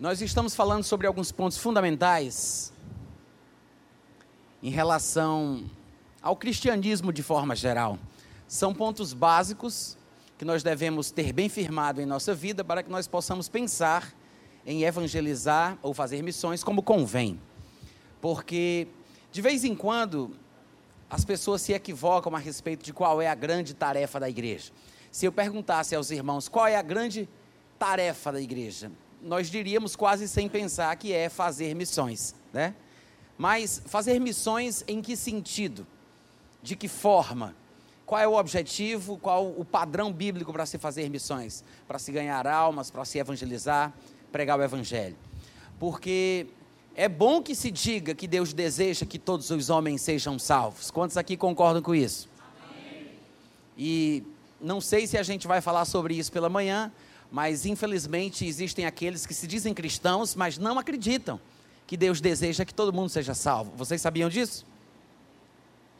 Nós estamos falando sobre alguns pontos fundamentais em relação ao cristianismo de forma geral. São pontos básicos que nós devemos ter bem firmado em nossa vida para que nós possamos pensar em evangelizar ou fazer missões como convém. Porque de vez em quando as pessoas se equivocam a respeito de qual é a grande tarefa da igreja. Se eu perguntasse aos irmãos qual é a grande tarefa da igreja, nós diríamos quase sem pensar que é fazer missões, né? Mas fazer missões em que sentido? De que forma? Qual é o objetivo? Qual o padrão bíblico para se fazer missões? Para se ganhar almas, para se evangelizar, pregar o evangelho. Porque é bom que se diga que Deus deseja que todos os homens sejam salvos. Quantos aqui concordam com isso? Amém. E não sei se a gente vai falar sobre isso pela manhã, mas infelizmente existem aqueles que se dizem cristãos, mas não acreditam que Deus deseja que todo mundo seja salvo. Vocês sabiam disso?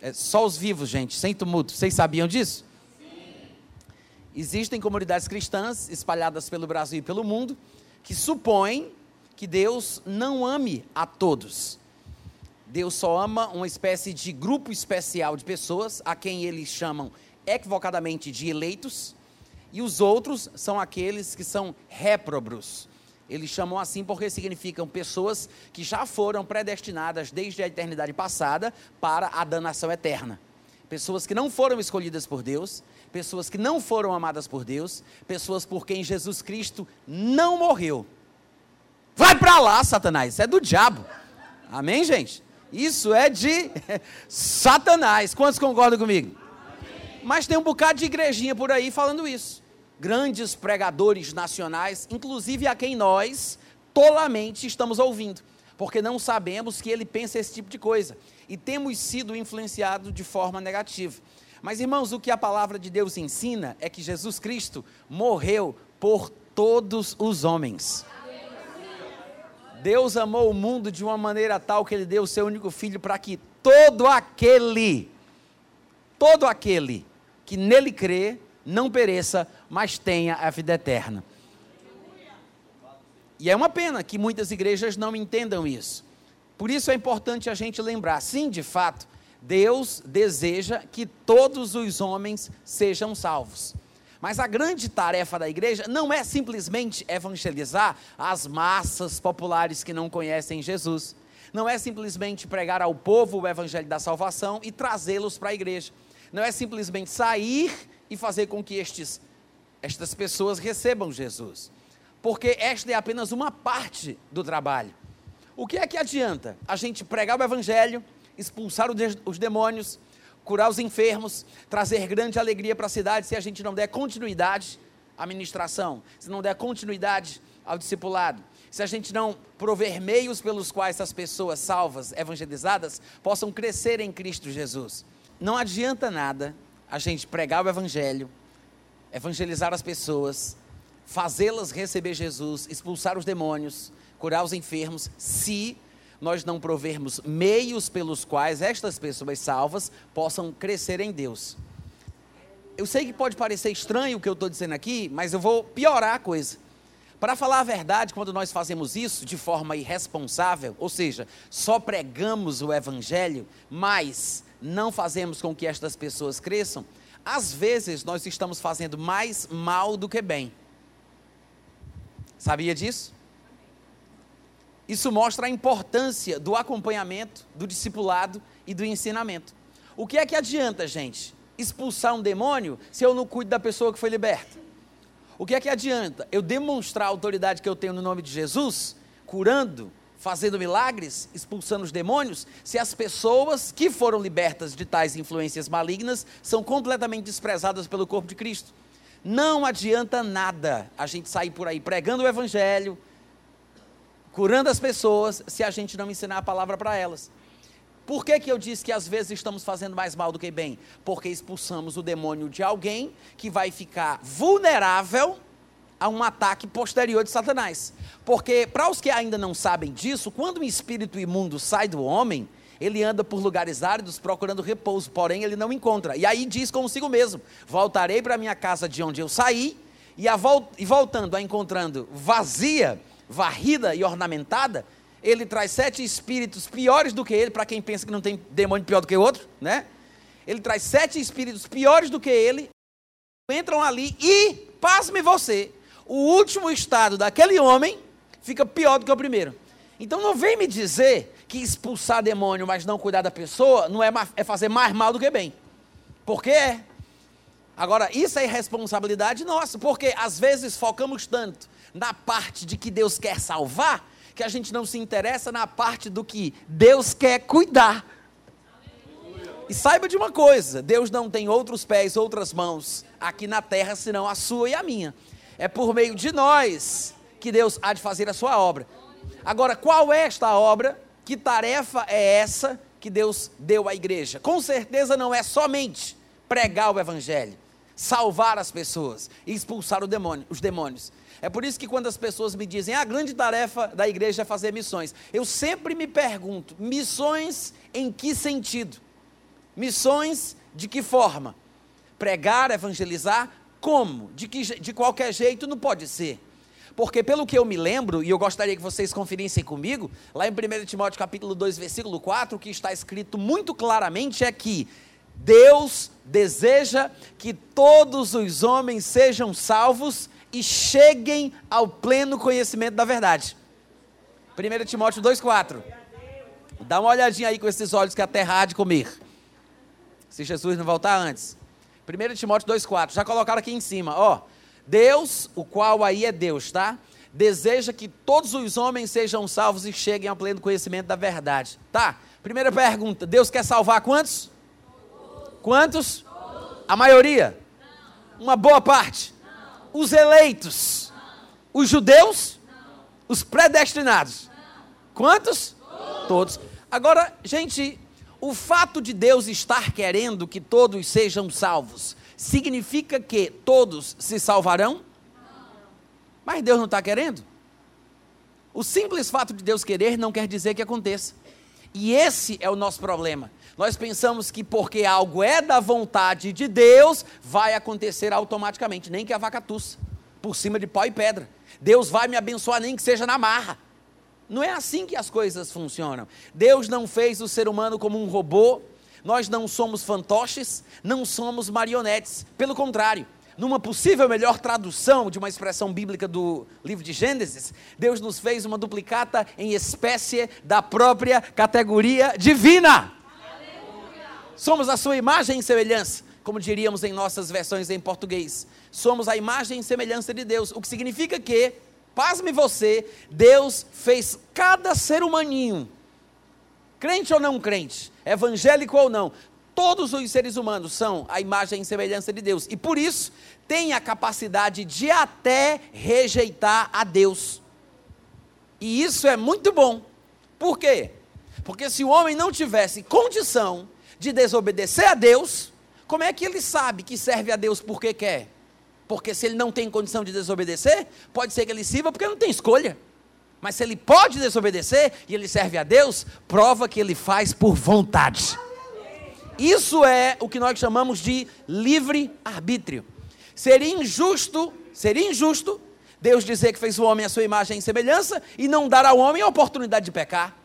É só os vivos, gente, sem tumulto. Vocês sabiam disso? Sim. Existem comunidades cristãs espalhadas pelo Brasil e pelo mundo que supõem que Deus não ame a todos. Deus só ama uma espécie de grupo especial de pessoas, a quem eles chamam equivocadamente de eleitos, e os outros são aqueles que são réprobros. Eles chamam assim porque significam pessoas que já foram predestinadas desde a eternidade passada para a danação eterna. Pessoas que não foram escolhidas por Deus, pessoas que não foram amadas por Deus, pessoas por quem Jesus Cristo não morreu Vai para lá, Satanás. Isso é do diabo. Amém, gente? Isso é de Satanás. Quantos concordam comigo? Mas tem um bocado de igrejinha por aí falando isso. Grandes pregadores nacionais, inclusive a quem nós tolamente estamos ouvindo, porque não sabemos que ele pensa esse tipo de coisa e temos sido influenciados de forma negativa. Mas irmãos, o que a palavra de Deus ensina é que Jesus Cristo morreu por todos os homens. Deus amou o mundo de uma maneira tal que ele deu o seu único filho para que todo aquele, todo aquele que nele crê, não pereça, mas tenha a vida eterna. E é uma pena que muitas igrejas não entendam isso. Por isso é importante a gente lembrar, sim, de fato, Deus deseja que todos os homens sejam salvos. Mas a grande tarefa da igreja não é simplesmente evangelizar as massas populares que não conhecem Jesus. Não é simplesmente pregar ao povo o evangelho da salvação e trazê-los para a igreja. Não é simplesmente sair e fazer com que estes, estas pessoas recebam Jesus. Porque esta é apenas uma parte do trabalho. O que é que adianta a gente pregar o evangelho, expulsar os demônios, curar os enfermos, trazer grande alegria para a cidade se a gente não der continuidade à ministração, se não der continuidade ao discipulado, se a gente não prover meios pelos quais as pessoas salvas, evangelizadas, possam crescer em Cristo Jesus. Não adianta nada a gente pregar o evangelho, evangelizar as pessoas, fazê-las receber Jesus, expulsar os demônios, curar os enfermos, se nós não provermos meios pelos quais estas pessoas salvas possam crescer em Deus. Eu sei que pode parecer estranho o que eu estou dizendo aqui, mas eu vou piorar a coisa. Para falar a verdade, quando nós fazemos isso de forma irresponsável, ou seja, só pregamos o Evangelho, mas não fazemos com que estas pessoas cresçam, às vezes nós estamos fazendo mais mal do que bem. Sabia disso? Isso mostra a importância do acompanhamento, do discipulado e do ensinamento. O que é que adianta, gente, expulsar um demônio se eu não cuido da pessoa que foi liberta? O que é que adianta eu demonstrar a autoridade que eu tenho no nome de Jesus, curando, fazendo milagres, expulsando os demônios, se as pessoas que foram libertas de tais influências malignas são completamente desprezadas pelo corpo de Cristo? Não adianta nada a gente sair por aí pregando o evangelho, curando as pessoas, se a gente não ensinar a palavra para elas. Por que, que eu disse que às vezes estamos fazendo mais mal do que bem? Porque expulsamos o demônio de alguém que vai ficar vulnerável a um ataque posterior de Satanás. Porque, para os que ainda não sabem disso, quando um espírito imundo sai do homem, ele anda por lugares áridos procurando repouso, porém ele não encontra. E aí diz consigo mesmo: Voltarei para minha casa de onde eu saí, e, vol e voltando a encontrando vazia, varrida e ornamentada, ele traz sete espíritos piores do que ele, para quem pensa que não tem demônio pior do que outro, né? Ele traz sete espíritos piores do que ele, entram ali e, pasme você, o último estado daquele homem fica pior do que o primeiro. Então não vem me dizer que expulsar demônio, mas não cuidar da pessoa, não é, é fazer mais mal do que bem. Porque é. Agora, isso é irresponsabilidade nossa, porque às vezes focamos tanto na parte de que Deus quer salvar, que a gente não se interessa na parte do que Deus quer cuidar. E saiba de uma coisa: Deus não tem outros pés, outras mãos aqui na terra, senão a sua e a minha. É por meio de nós que Deus há de fazer a sua obra. Agora, qual é esta obra? Que tarefa é essa que Deus deu à igreja? Com certeza não é somente pregar o evangelho, salvar as pessoas e expulsar demônio, os demônios. É por isso que quando as pessoas me dizem, ah, a grande tarefa da igreja é fazer missões, eu sempre me pergunto, missões em que sentido? Missões de que forma? Pregar, evangelizar? Como? De, que, de qualquer jeito não pode ser. Porque pelo que eu me lembro, e eu gostaria que vocês conferissem comigo, lá em 1 Timóteo capítulo 2, versículo 4, o que está escrito muito claramente é que Deus deseja que todos os homens sejam salvos e cheguem ao pleno conhecimento da verdade. 1 Timóteo 2,4. Dá uma olhadinha aí com esses olhos que a terra há de comer. Se Jesus não voltar antes. 1 Timóteo 2,4. Já colocaram aqui em cima, ó. Deus, o qual aí é Deus, tá? Deseja que todos os homens sejam salvos e cheguem ao pleno conhecimento da verdade. Tá? Primeira pergunta: Deus quer salvar quantos? Quantos? A maioria? Uma boa parte? Os eleitos? Os judeus? Os predestinados? Quantos? Todos. Agora, gente, o fato de Deus estar querendo que todos sejam salvos significa que todos se salvarão? Mas Deus não está querendo. O simples fato de Deus querer não quer dizer que aconteça. E esse é o nosso problema. Nós pensamos que porque algo é da vontade de Deus, vai acontecer automaticamente, nem que a vaca tussa, por cima de pau e pedra. Deus vai me abençoar, nem que seja na marra. Não é assim que as coisas funcionam. Deus não fez o ser humano como um robô nós não somos fantoches, não somos marionetes. Pelo contrário, numa possível melhor tradução de uma expressão bíblica do livro de Gênesis, Deus nos fez uma duplicata em espécie da própria categoria divina. Aleluia. Somos a sua imagem e semelhança, como diríamos em nossas versões em português. Somos a imagem e semelhança de Deus, o que significa que, pasme você, Deus fez cada ser humaninho crente ou não crente, evangélico ou não, todos os seres humanos são a imagem e semelhança de Deus. E por isso, tem a capacidade de até rejeitar a Deus. E isso é muito bom. Por quê? Porque se o homem não tivesse condição de desobedecer a Deus, como é que ele sabe que serve a Deus porque quer? Porque se ele não tem condição de desobedecer, pode ser que ele sirva porque não tem escolha. Mas se ele pode desobedecer e ele serve a Deus, prova que ele faz por vontade. Isso é o que nós chamamos de livre arbítrio. Seria injusto, seria injusto Deus dizer que fez o homem à sua imagem e semelhança e não dar ao homem a oportunidade de pecar.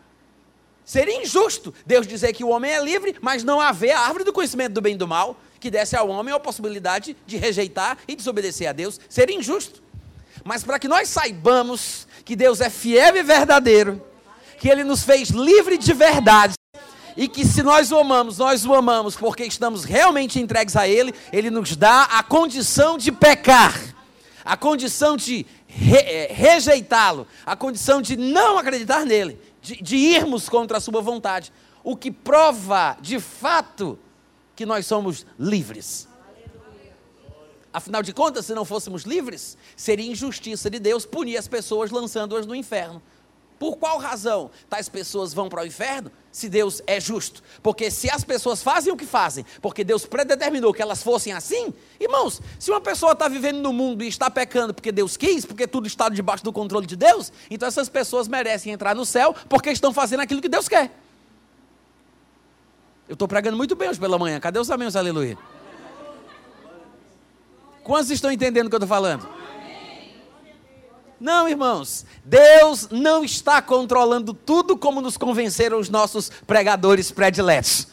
Seria injusto Deus dizer que o homem é livre, mas não haver a árvore do conhecimento do bem e do mal, que desse ao homem a possibilidade de rejeitar e desobedecer a Deus. Seria injusto. Mas para que nós saibamos que Deus é fiel e verdadeiro, que Ele nos fez livre de verdade, e que se nós o amamos, nós o amamos porque estamos realmente entregues a Ele, Ele nos dá a condição de pecar, a condição de re, é, rejeitá-lo, a condição de não acreditar nele, de, de irmos contra a Sua vontade, o que prova de fato que nós somos livres. Afinal de contas, se não fôssemos livres, seria injustiça de Deus punir as pessoas lançando-as no inferno. Por qual razão tais pessoas vão para o inferno? Se Deus é justo. Porque se as pessoas fazem o que fazem, porque Deus predeterminou que elas fossem assim, irmãos, se uma pessoa está vivendo no mundo e está pecando porque Deus quis, porque tudo está debaixo do controle de Deus, então essas pessoas merecem entrar no céu porque estão fazendo aquilo que Deus quer. Eu estou pregando muito bem hoje pela manhã. Cadê os amigos? Aleluia. Quantos estão entendendo o que eu estou falando? Não, irmãos, Deus não está controlando tudo como nos convenceram os nossos pregadores prediletos.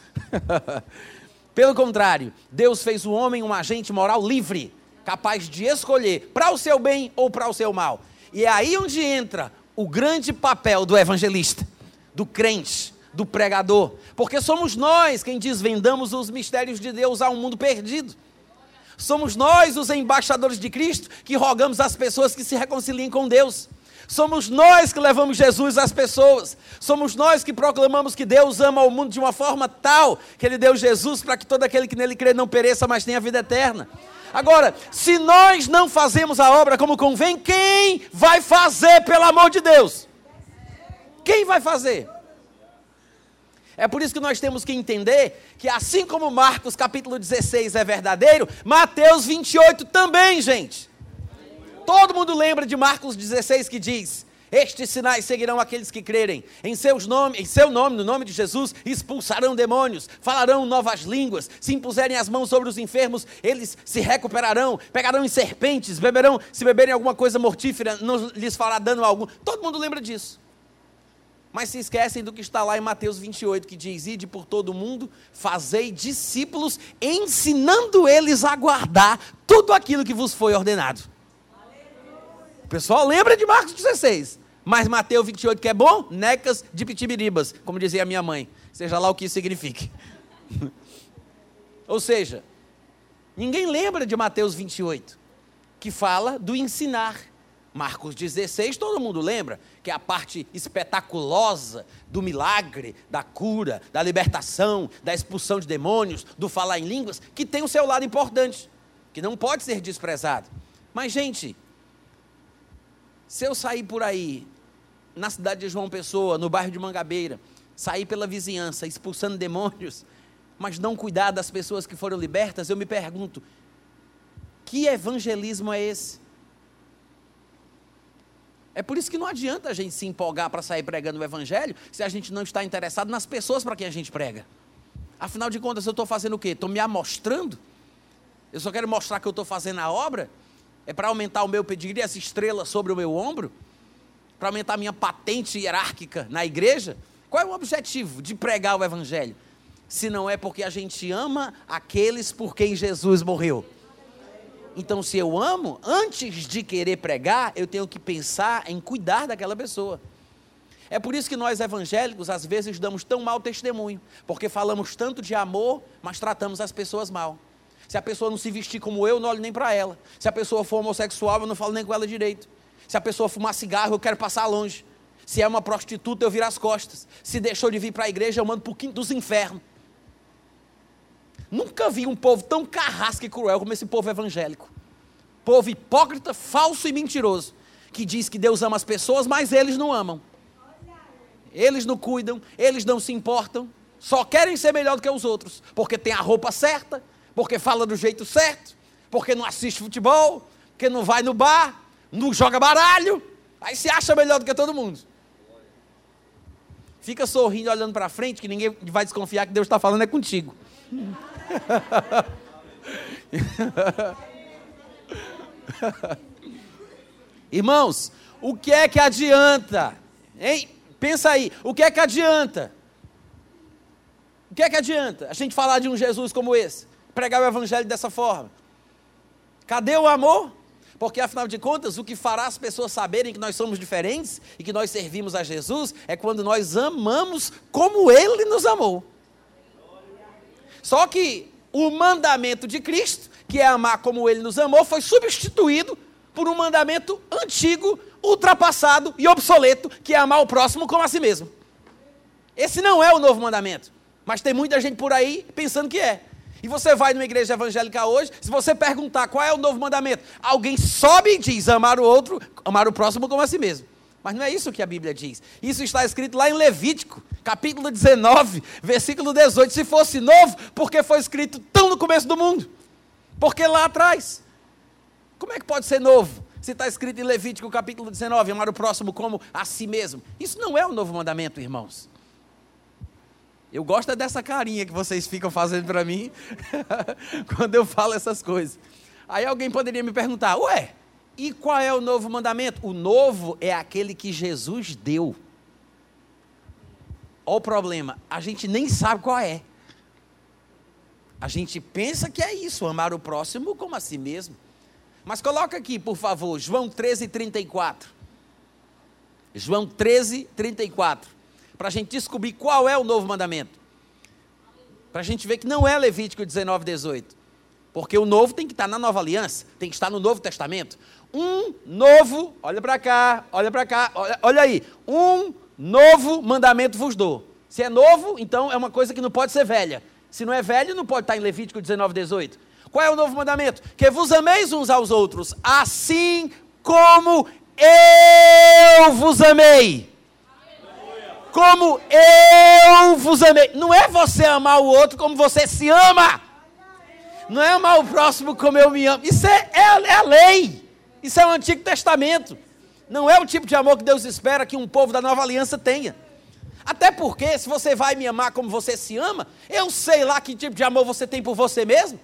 Pelo contrário, Deus fez o homem um agente moral livre, capaz de escolher para o seu bem ou para o seu mal. E é aí onde entra o grande papel do evangelista, do crente, do pregador, porque somos nós quem desvendamos os mistérios de Deus a um mundo perdido. Somos nós, os embaixadores de Cristo, que rogamos às pessoas que se reconciliem com Deus. Somos nós que levamos Jesus às pessoas. Somos nós que proclamamos que Deus ama o mundo de uma forma tal que Ele deu Jesus para que todo aquele que nele crê não pereça, mas tenha vida eterna. Agora, se nós não fazemos a obra como convém, quem vai fazer, pelo amor de Deus? Quem vai fazer? É por isso que nós temos que entender que, assim como Marcos capítulo 16 é verdadeiro, Mateus 28 também, gente. Todo mundo lembra de Marcos 16 que diz: estes sinais seguirão aqueles que crerem. Em, seus nome, em seu nome, no nome de Jesus, expulsarão demônios, falarão novas línguas. Se impuserem as mãos sobre os enfermos, eles se recuperarão. Pegarão em serpentes, beberão, se beberem alguma coisa mortífera, não lhes fará dano algum. Todo mundo lembra disso. Mas se esquecem do que está lá em Mateus 28, que diz: Ide por todo o mundo, fazei discípulos, ensinando eles a guardar tudo aquilo que vos foi ordenado. O pessoal lembra de Marcos 16. Mas Mateus 28, que é bom, necas de pitibiribas, como dizia minha mãe, seja lá o que isso signifique. Ou seja, ninguém lembra de Mateus 28, que fala do ensinar. Marcos 16, todo mundo lembra, que é a parte espetaculosa do milagre, da cura, da libertação, da expulsão de demônios, do falar em línguas, que tem o seu lado importante, que não pode ser desprezado. Mas, gente, se eu sair por aí, na cidade de João Pessoa, no bairro de Mangabeira, sair pela vizinhança expulsando demônios, mas não cuidar das pessoas que foram libertas, eu me pergunto: que evangelismo é esse? É por isso que não adianta a gente se empolgar para sair pregando o Evangelho se a gente não está interessado nas pessoas para quem a gente prega. Afinal de contas, eu estou fazendo o quê? Estou me amostrando? Eu só quero mostrar que eu estou fazendo a obra? É para aumentar o meu pedigree, essa estrela sobre o meu ombro? Para aumentar a minha patente hierárquica na igreja? Qual é o objetivo de pregar o Evangelho? Se não é porque a gente ama aqueles por quem Jesus morreu. Então, se eu amo, antes de querer pregar, eu tenho que pensar em cuidar daquela pessoa. É por isso que nós evangélicos, às vezes, damos tão mau testemunho, porque falamos tanto de amor, mas tratamos as pessoas mal. Se a pessoa não se vestir como eu, eu não olho nem para ela. Se a pessoa for homossexual, eu não falo nem com ela direito. Se a pessoa fumar cigarro, eu quero passar longe. Se é uma prostituta, eu viro as costas. Se deixou de vir para a igreja, eu mando para o quinto dos infernos. Nunca vi um povo tão carrasco e cruel como esse povo evangélico. Povo hipócrita, falso e mentiroso, que diz que Deus ama as pessoas, mas eles não amam. Eles não cuidam, eles não se importam, só querem ser melhor do que os outros, porque tem a roupa certa, porque fala do jeito certo, porque não assiste futebol, porque não vai no bar, não joga baralho, aí se acha melhor do que todo mundo. Fica sorrindo, olhando para frente, que ninguém vai desconfiar que Deus está falando é contigo. Irmãos, o que é que adianta? Hein? Pensa aí, o que é que adianta? O que é que adianta a gente falar de um Jesus como esse? Pregar o evangelho dessa forma? Cadê o amor? Porque afinal de contas, o que fará as pessoas saberem que nós somos diferentes e que nós servimos a Jesus é quando nós amamos como Ele nos amou. Só que o mandamento de Cristo, que é amar como ele nos amou, foi substituído por um mandamento antigo, ultrapassado e obsoleto, que é amar o próximo como a si mesmo. Esse não é o novo mandamento, mas tem muita gente por aí pensando que é. E você vai numa igreja evangélica hoje, se você perguntar qual é o novo mandamento, alguém sobe e diz amar o outro, amar o próximo como a si mesmo. Mas não é isso que a Bíblia diz. Isso está escrito lá em Levítico, capítulo 19, versículo 18. Se fosse novo, porque foi escrito tão no começo do mundo? Porque lá atrás. Como é que pode ser novo? Se está escrito em Levítico, capítulo 19, amar o próximo como a si mesmo. Isso não é o novo mandamento, irmãos. Eu gosto dessa carinha que vocês ficam fazendo para mim quando eu falo essas coisas. Aí alguém poderia me perguntar: ué, E qual é o novo mandamento? O novo é aquele que Jesus deu. Olha o problema, a gente nem sabe qual é. A gente pensa que é isso, amar o próximo como a si mesmo. Mas coloca aqui, por favor, João 13, 34. João 13, 34. Para a gente descobrir qual é o novo mandamento. Para a gente ver que não é Levítico 19, 18. Porque o novo tem que estar na nova aliança, tem que estar no Novo Testamento. Um novo, olha para cá, olha para cá, olha, olha aí. Um novo mandamento vos dou. Se é novo, então é uma coisa que não pode ser velha. Se não é velho, não pode estar em Levítico 19, 18. Qual é o novo mandamento? Que vos ameis uns aos outros, assim como eu vos amei. Como eu vos amei. Não é você amar o outro como você se ama. Não é amar o próximo como eu me amo. Isso é, é, é a lei. Isso é o Antigo Testamento. Não é o tipo de amor que Deus espera que um povo da nova aliança tenha. Até porque, se você vai me amar como você se ama, eu sei lá que tipo de amor você tem por você mesmo.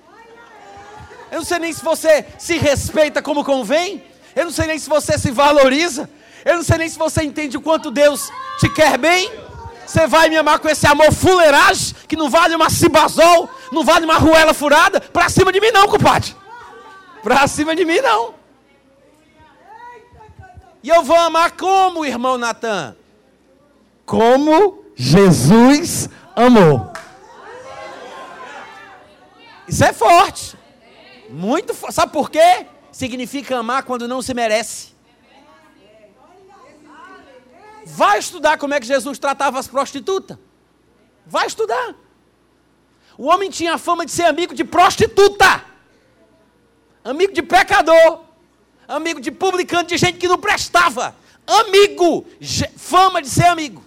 Eu não sei nem se você se respeita como convém. Eu não sei nem se você se valoriza. Eu não sei nem se você entende o quanto Deus te quer bem. Você vai me amar com esse amor fuleiragem, que não vale uma cibazol, não vale uma ruela furada, pra cima de mim não, compadre. Pra cima de mim não. E eu vou amar como, irmão Natan? Como Jesus amou. Isso é forte. Muito forte. Sabe por quê? Significa amar quando não se merece. Vai estudar como é que Jesus tratava as prostitutas. Vai estudar. O homem tinha fama de ser amigo de prostituta, amigo de pecador, amigo de publicano, de gente que não prestava. Amigo, fama de ser amigo.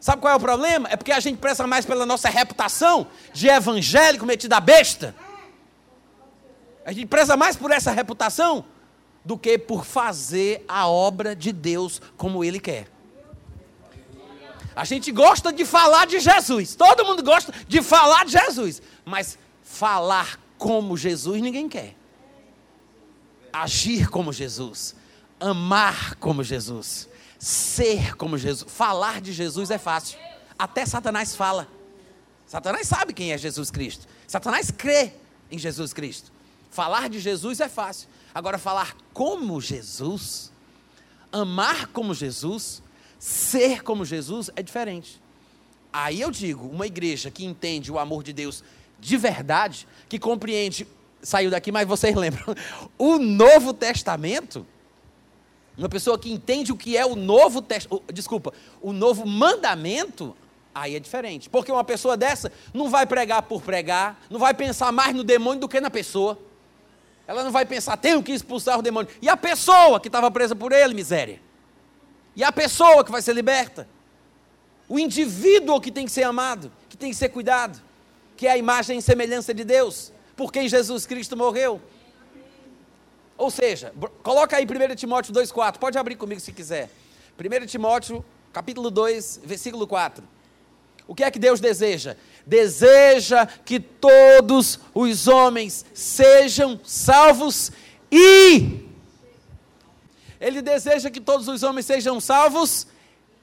Sabe qual é o problema? É porque a gente presta mais pela nossa reputação de evangélico metido a besta. A gente preza mais por essa reputação do que por fazer a obra de Deus como Ele quer. A gente gosta de falar de Jesus, todo mundo gosta de falar de Jesus, mas falar como Jesus ninguém quer. Agir como Jesus, amar como Jesus, ser como Jesus, falar de Jesus é fácil. Até Satanás fala. Satanás sabe quem é Jesus Cristo. Satanás crê em Jesus Cristo. Falar de Jesus é fácil. Agora, falar como Jesus, amar como Jesus, ser como Jesus é diferente. Aí eu digo, uma igreja que entende o amor de Deus de verdade, que compreende, saiu daqui, mas vocês lembram, o Novo Testamento, uma pessoa que entende o que é o Novo Testamento, desculpa, o Novo Mandamento, aí é diferente. Porque uma pessoa dessa não vai pregar por pregar, não vai pensar mais no demônio do que na pessoa. Ela não vai pensar, tenho que expulsar o demônio. E a pessoa que estava presa por ele, miséria? E a pessoa que vai ser liberta? O indivíduo que tem que ser amado, que tem que ser cuidado, que é a imagem e semelhança de Deus, por quem Jesus Cristo morreu. Ou seja, coloca aí 1 Timóteo 2,4, pode abrir comigo se quiser. 1 Timóteo, capítulo 2, versículo 4. O que é que Deus deseja? Deseja que todos os homens sejam salvos e. Ele deseja que todos os homens sejam salvos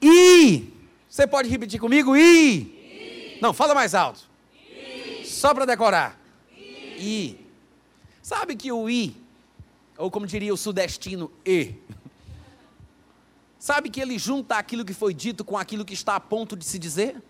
e. Você pode repetir comigo? E. e. Não, fala mais alto. E. Só para decorar. E. Sabe que o I, ou como diria o sudestino, E. Sabe que ele junta aquilo que foi dito com aquilo que está a ponto de se dizer?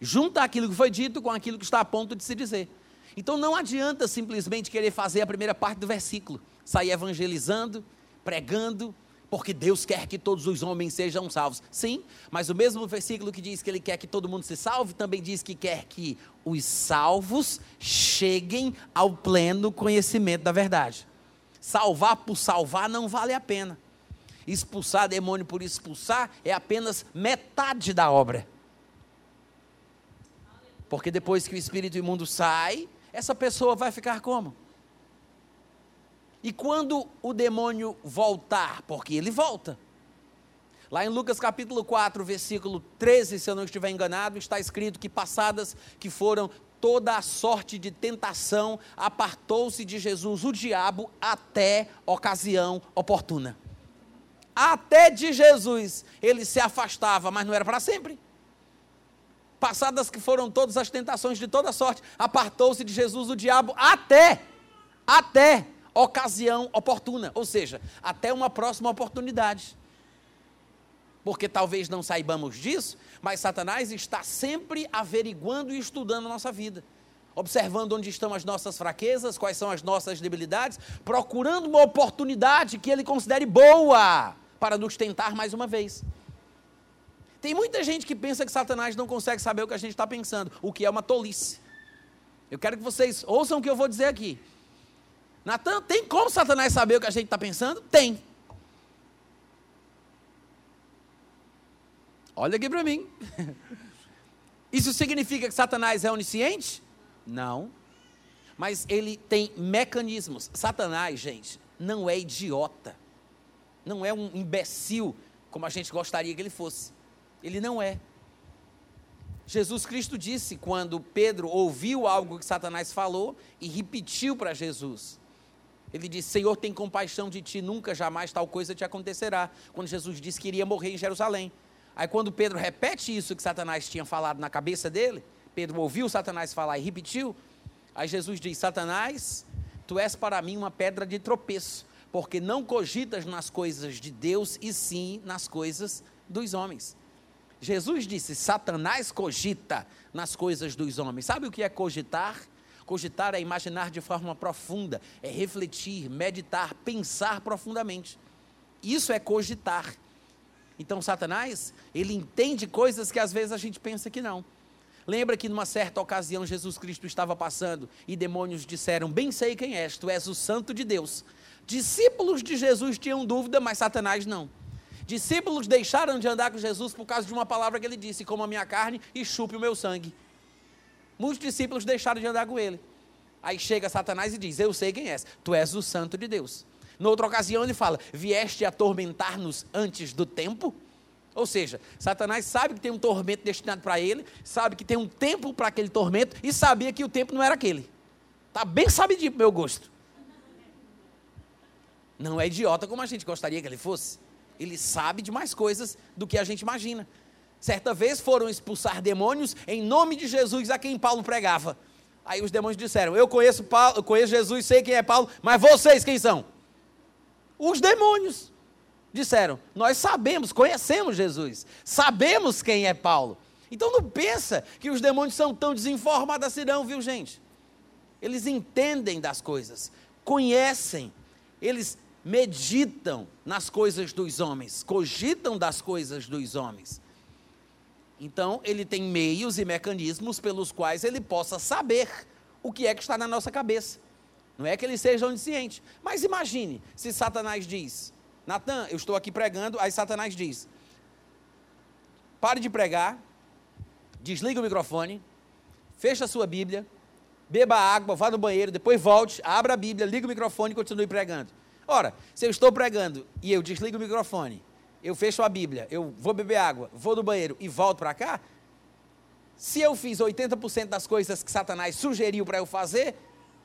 Junta aquilo que foi dito com aquilo que está a ponto de se dizer. Então não adianta simplesmente querer fazer a primeira parte do versículo, sair evangelizando, pregando, porque Deus quer que todos os homens sejam salvos. Sim, mas o mesmo versículo que diz que Ele quer que todo mundo se salve, também diz que quer que os salvos cheguem ao pleno conhecimento da verdade. Salvar por salvar não vale a pena. Expulsar demônio por expulsar é apenas metade da obra. Porque depois que o espírito imundo sai, essa pessoa vai ficar como? E quando o demônio voltar, porque ele volta. Lá em Lucas capítulo 4, versículo 13, se eu não estiver enganado, está escrito que passadas que foram toda a sorte de tentação, apartou-se de Jesus o diabo até ocasião oportuna. Até de Jesus ele se afastava, mas não era para sempre. Passadas que foram todas as tentações de toda sorte, apartou-se de Jesus o diabo até, até ocasião oportuna, ou seja, até uma próxima oportunidade. Porque talvez não saibamos disso, mas Satanás está sempre averiguando e estudando a nossa vida, observando onde estão as nossas fraquezas, quais são as nossas debilidades, procurando uma oportunidade que ele considere boa para nos tentar mais uma vez. Tem muita gente que pensa que Satanás não consegue saber o que a gente está pensando, o que é uma tolice. Eu quero que vocês ouçam o que eu vou dizer aqui. Natan, tem como Satanás saber o que a gente está pensando? Tem. Olha aqui para mim. Isso significa que Satanás é onisciente? Não. Mas ele tem mecanismos. Satanás, gente, não é idiota. Não é um imbecil como a gente gostaria que ele fosse. Ele não é. Jesus Cristo disse quando Pedro ouviu algo que Satanás falou e repetiu para Jesus. Ele disse: Senhor, tem compaixão de ti, nunca jamais tal coisa te acontecerá. Quando Jesus disse que iria morrer em Jerusalém. Aí quando Pedro repete isso que Satanás tinha falado na cabeça dele, Pedro ouviu Satanás falar e repetiu, aí Jesus diz: Satanás, tu és para mim uma pedra de tropeço, porque não cogitas nas coisas de Deus e sim nas coisas dos homens. Jesus disse: Satanás cogita nas coisas dos homens. Sabe o que é cogitar? Cogitar é imaginar de forma profunda, é refletir, meditar, pensar profundamente. Isso é cogitar. Então, Satanás, ele entende coisas que às vezes a gente pensa que não. Lembra que numa certa ocasião Jesus Cristo estava passando e demônios disseram: Bem sei quem és, tu és o Santo de Deus. Discípulos de Jesus tinham dúvida, mas Satanás não. Discípulos deixaram de andar com Jesus por causa de uma palavra que ele disse: Coma a minha carne e chupe o meu sangue. Muitos discípulos deixaram de andar com ele. Aí chega Satanás e diz: Eu sei quem és, tu és o Santo de Deus. Noutra ocasião ele fala: Vieste atormentar-nos antes do tempo? Ou seja, Satanás sabe que tem um tormento destinado para ele, sabe que tem um tempo para aquele tormento e sabia que o tempo não era aquele. Está bem sabidinho para meu gosto. Não é idiota como a gente gostaria que ele fosse. Ele sabe de mais coisas do que a gente imagina. Certa vez foram expulsar demônios em nome de Jesus a quem Paulo pregava. Aí os demônios disseram: Eu conheço Paulo, eu conheço Jesus, sei quem é Paulo, mas vocês quem são? Os demônios disseram: Nós sabemos, conhecemos Jesus, sabemos quem é Paulo. Então não pensa que os demônios são tão desinformados assim, não, viu, gente? Eles entendem das coisas, conhecem, eles meditam nas coisas dos homens, cogitam das coisas dos homens. Então, ele tem meios e mecanismos pelos quais ele possa saber o que é que está na nossa cabeça. Não é que ele seja onisciente. Mas imagine se Satanás diz: Natan, eu estou aqui pregando, aí Satanás diz: pare de pregar, desliga o microfone, fecha a sua Bíblia, beba água, vá no banheiro, depois volte, abra a Bíblia, liga o microfone e continue pregando. Ora, se eu estou pregando e eu desligo o microfone, eu fecho a Bíblia, eu vou beber água, vou no banheiro e volto para cá, se eu fiz 80% das coisas que Satanás sugeriu para eu fazer,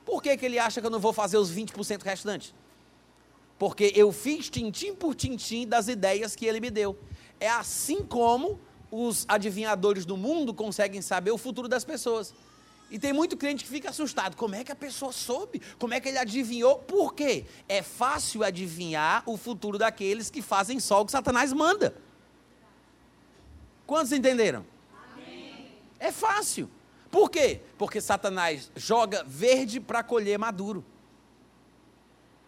por que, que ele acha que eu não vou fazer os 20% restantes? Porque eu fiz tintim por tintim das ideias que ele me deu. É assim como os adivinhadores do mundo conseguem saber o futuro das pessoas. E tem muito cliente que fica assustado. Como é que a pessoa soube? Como é que ele adivinhou? Por quê? É fácil adivinhar o futuro daqueles que fazem só o que Satanás manda. Quantos entenderam? Amém. É fácil. Por quê? Porque Satanás joga verde para colher maduro.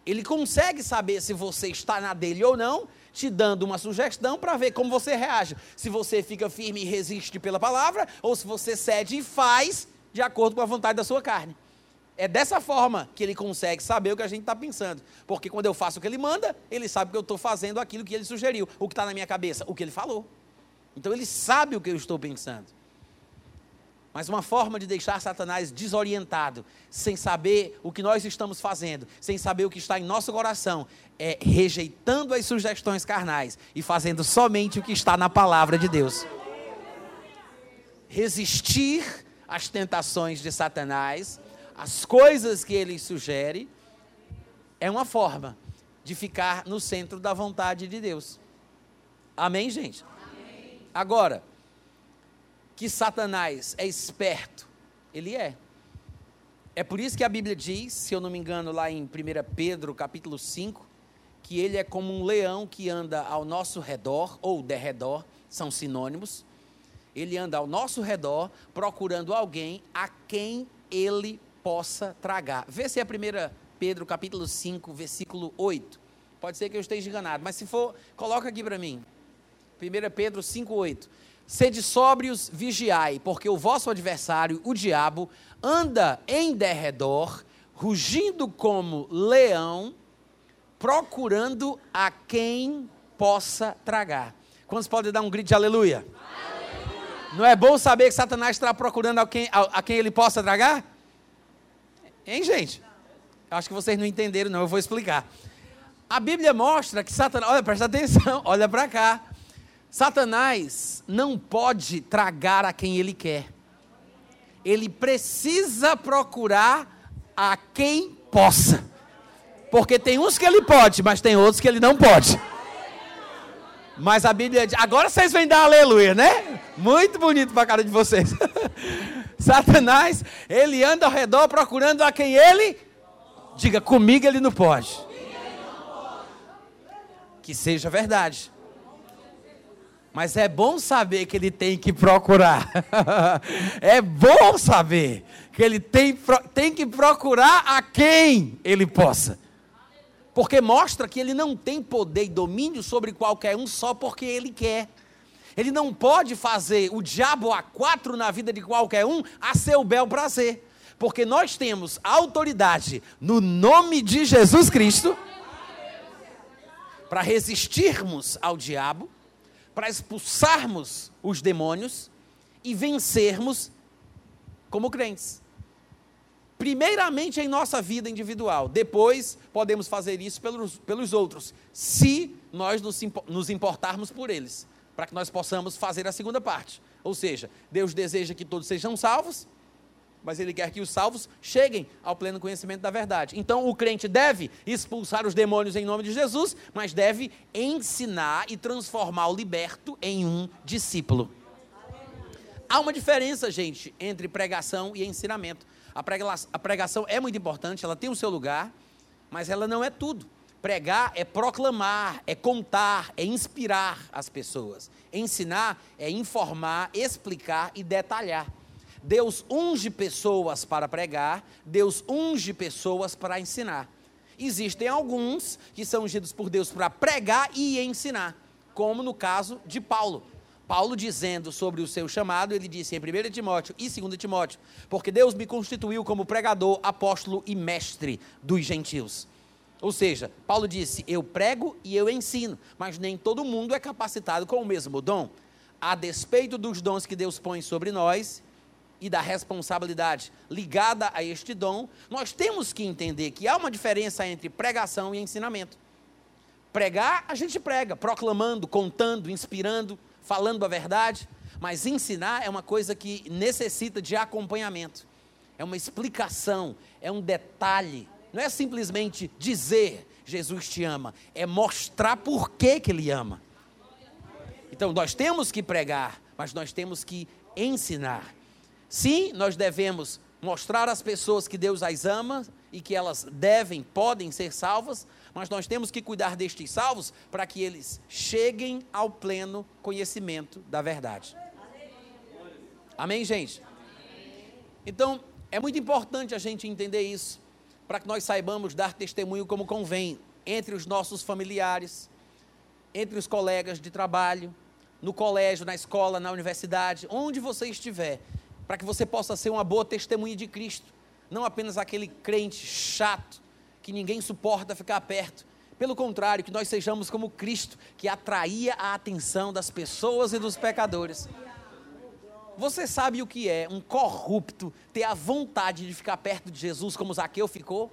Ele consegue saber se você está na dele ou não, te dando uma sugestão para ver como você reage. Se você fica firme e resiste pela palavra, ou se você cede e faz de acordo com a vontade da sua carne. É dessa forma que ele consegue saber o que a gente está pensando. Porque quando eu faço o que ele manda, ele sabe que eu estou fazendo aquilo que ele sugeriu, o que está na minha cabeça, o que ele falou. Então ele sabe o que eu estou pensando. Mas uma forma de deixar Satanás desorientado, sem saber o que nós estamos fazendo, sem saber o que está em nosso coração, é rejeitando as sugestões carnais e fazendo somente o que está na palavra de Deus. Resistir as tentações de Satanás, as coisas que ele sugere, é uma forma de ficar no centro da vontade de Deus. Amém, gente? Amém. Agora, que Satanás é esperto, ele é. É por isso que a Bíblia diz, se eu não me engano, lá em 1 Pedro, capítulo 5, que ele é como um leão que anda ao nosso redor, ou derredor, são sinônimos. Ele anda ao nosso redor procurando alguém a quem ele possa tragar. Vê se é 1 Pedro capítulo 5, versículo 8. Pode ser que eu esteja enganado, mas se for, coloca aqui para mim. 1 Pedro 5, 8. Sede sóbrios, vigiai, porque o vosso adversário, o diabo, anda em derredor, rugindo como leão, procurando a quem possa tragar. Quantos podem dar um grito de aleluia? aleluia? Não é bom saber que Satanás está procurando a quem, a, a quem ele possa tragar? Hein, gente? Eu acho que vocês não entenderam, não, eu vou explicar. A Bíblia mostra que Satanás, olha, presta atenção, olha para cá. Satanás não pode tragar a quem ele quer. Ele precisa procurar a quem possa. Porque tem uns que ele pode, mas tem outros que ele não pode. Mas a Bíblia diz, agora vocês vêm dar aleluia, né? Muito bonito para a cara de vocês. Satanás, ele anda ao redor procurando a quem ele diga comigo ele não pode. Que seja verdade. Mas é bom saber que ele tem que procurar. é bom saber que ele tem, tem que procurar a quem ele possa. Porque mostra que ele não tem poder e domínio sobre qualquer um só porque ele quer. Ele não pode fazer o diabo a quatro na vida de qualquer um a seu bel prazer. Porque nós temos autoridade no nome de Jesus Cristo para resistirmos ao diabo, para expulsarmos os demônios e vencermos como crentes. Primeiramente em nossa vida individual, depois podemos fazer isso pelos, pelos outros, se nós nos, nos importarmos por eles, para que nós possamos fazer a segunda parte. Ou seja, Deus deseja que todos sejam salvos, mas Ele quer que os salvos cheguem ao pleno conhecimento da verdade. Então, o crente deve expulsar os demônios em nome de Jesus, mas deve ensinar e transformar o liberto em um discípulo. Há uma diferença, gente, entre pregação e ensinamento. A pregação é muito importante, ela tem o seu lugar, mas ela não é tudo. Pregar é proclamar, é contar, é inspirar as pessoas. Ensinar é informar, explicar e detalhar. Deus unge pessoas para pregar, Deus unge pessoas para ensinar. Existem alguns que são ungidos por Deus para pregar e ensinar, como no caso de Paulo. Paulo dizendo sobre o seu chamado, ele disse em 1 Timóteo e 2 Timóteo, porque Deus me constituiu como pregador, apóstolo e mestre dos gentios. Ou seja, Paulo disse: Eu prego e eu ensino, mas nem todo mundo é capacitado com o mesmo dom. A despeito dos dons que Deus põe sobre nós, e da responsabilidade ligada a este dom, nós temos que entender que há uma diferença entre pregação e ensinamento. Pregar, a gente prega, proclamando, contando, inspirando, falando a verdade, mas ensinar é uma coisa que necessita de acompanhamento, é uma explicação, é um detalhe, não é simplesmente dizer Jesus te ama, é mostrar por que, que ele ama. Então nós temos que pregar, mas nós temos que ensinar. Sim, nós devemos mostrar às pessoas que Deus as ama e que elas devem, podem ser salvas, mas nós temos que cuidar destes salvos para que eles cheguem ao pleno conhecimento da verdade. Amém, gente? Então, é muito importante a gente entender isso, para que nós saibamos dar testemunho como convém entre os nossos familiares, entre os colegas de trabalho, no colégio, na escola, na universidade, onde você estiver para que você possa ser uma boa testemunha de Cristo, não apenas aquele crente chato que ninguém suporta ficar perto. Pelo contrário, que nós sejamos como Cristo, que atraía a atenção das pessoas e dos pecadores. Você sabe o que é um corrupto ter a vontade de ficar perto de Jesus como Zaqueu ficou?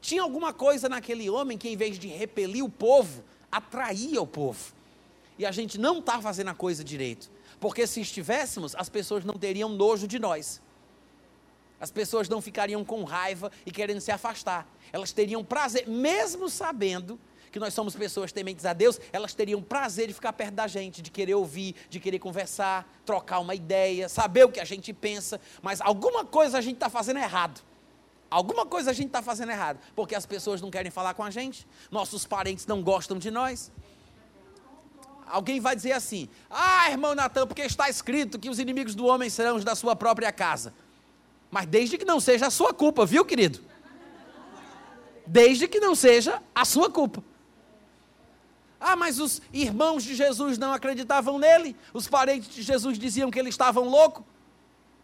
Tinha alguma coisa naquele homem que, em vez de repelir o povo, atraía o povo. E a gente não está fazendo a coisa direito. Porque se estivéssemos, as pessoas não teriam nojo de nós. As pessoas não ficariam com raiva e querendo se afastar. Elas teriam prazer, mesmo sabendo que nós somos pessoas tementes a Deus, elas teriam prazer de ficar perto da gente, de querer ouvir, de querer conversar, trocar uma ideia, saber o que a gente pensa, mas alguma coisa a gente está fazendo errado. Alguma coisa a gente está fazendo errado, porque as pessoas não querem falar com a gente, nossos parentes não gostam de nós. Alguém vai dizer assim: Ah, irmão Natan, porque está escrito que os inimigos do homem serão os da sua própria casa. Mas desde que não seja a sua culpa, viu, querido? Desde que não seja a sua culpa. Ah, mas os irmãos de Jesus não acreditavam nele? Os parentes de Jesus diziam que ele estava louco?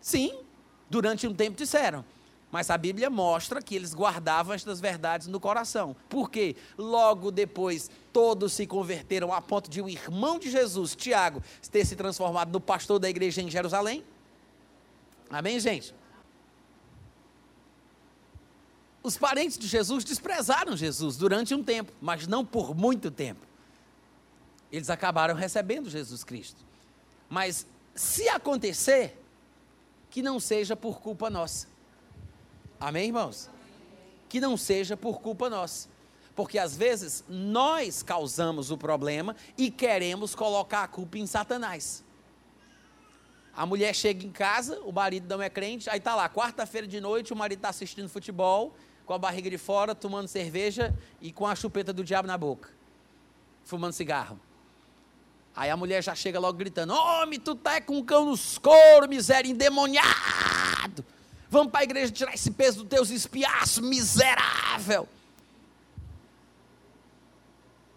Sim, durante um tempo disseram. Mas a Bíblia mostra que eles guardavam estas verdades no coração. Por quê? Logo depois, todos se converteram a ponto de o irmão de Jesus, Tiago, ter se transformado no pastor da igreja em Jerusalém. Amém, gente? Os parentes de Jesus desprezaram Jesus durante um tempo, mas não por muito tempo. Eles acabaram recebendo Jesus Cristo. Mas se acontecer, que não seja por culpa nossa. Amém, irmãos? Que não seja por culpa nossa. Porque às vezes nós causamos o problema e queremos colocar a culpa em Satanás. A mulher chega em casa, o marido não é crente, aí está lá, quarta-feira de noite, o marido está assistindo futebol, com a barriga de fora, tomando cerveja e com a chupeta do diabo na boca, fumando cigarro. Aí a mulher já chega logo gritando: Homem, tu tá com um cão nos couro, miséria endemoniado. Vamos para a igreja tirar esse peso dos teus espiaços, miserável.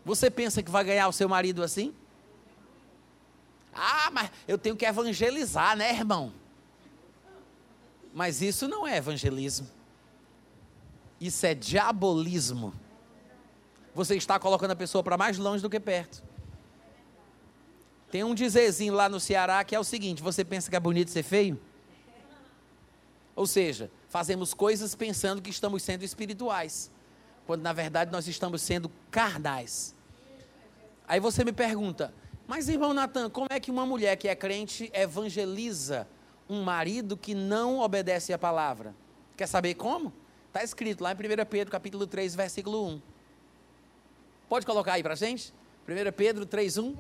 Você pensa que vai ganhar o seu marido assim? Ah, mas eu tenho que evangelizar, né, irmão? Mas isso não é evangelismo. Isso é diabolismo. Você está colocando a pessoa para mais longe do que perto. Tem um dizerzinho lá no Ceará que é o seguinte: você pensa que é bonito ser feio? Ou seja, fazemos coisas pensando que estamos sendo espirituais, quando na verdade nós estamos sendo carnais. Aí você me pergunta, mas irmão Natan, como é que uma mulher que é crente evangeliza um marido que não obedece à palavra? Quer saber como? Está escrito lá em 1 Pedro, capítulo 3, versículo 1. Pode colocar aí para a gente? 1 Pedro 3, 1.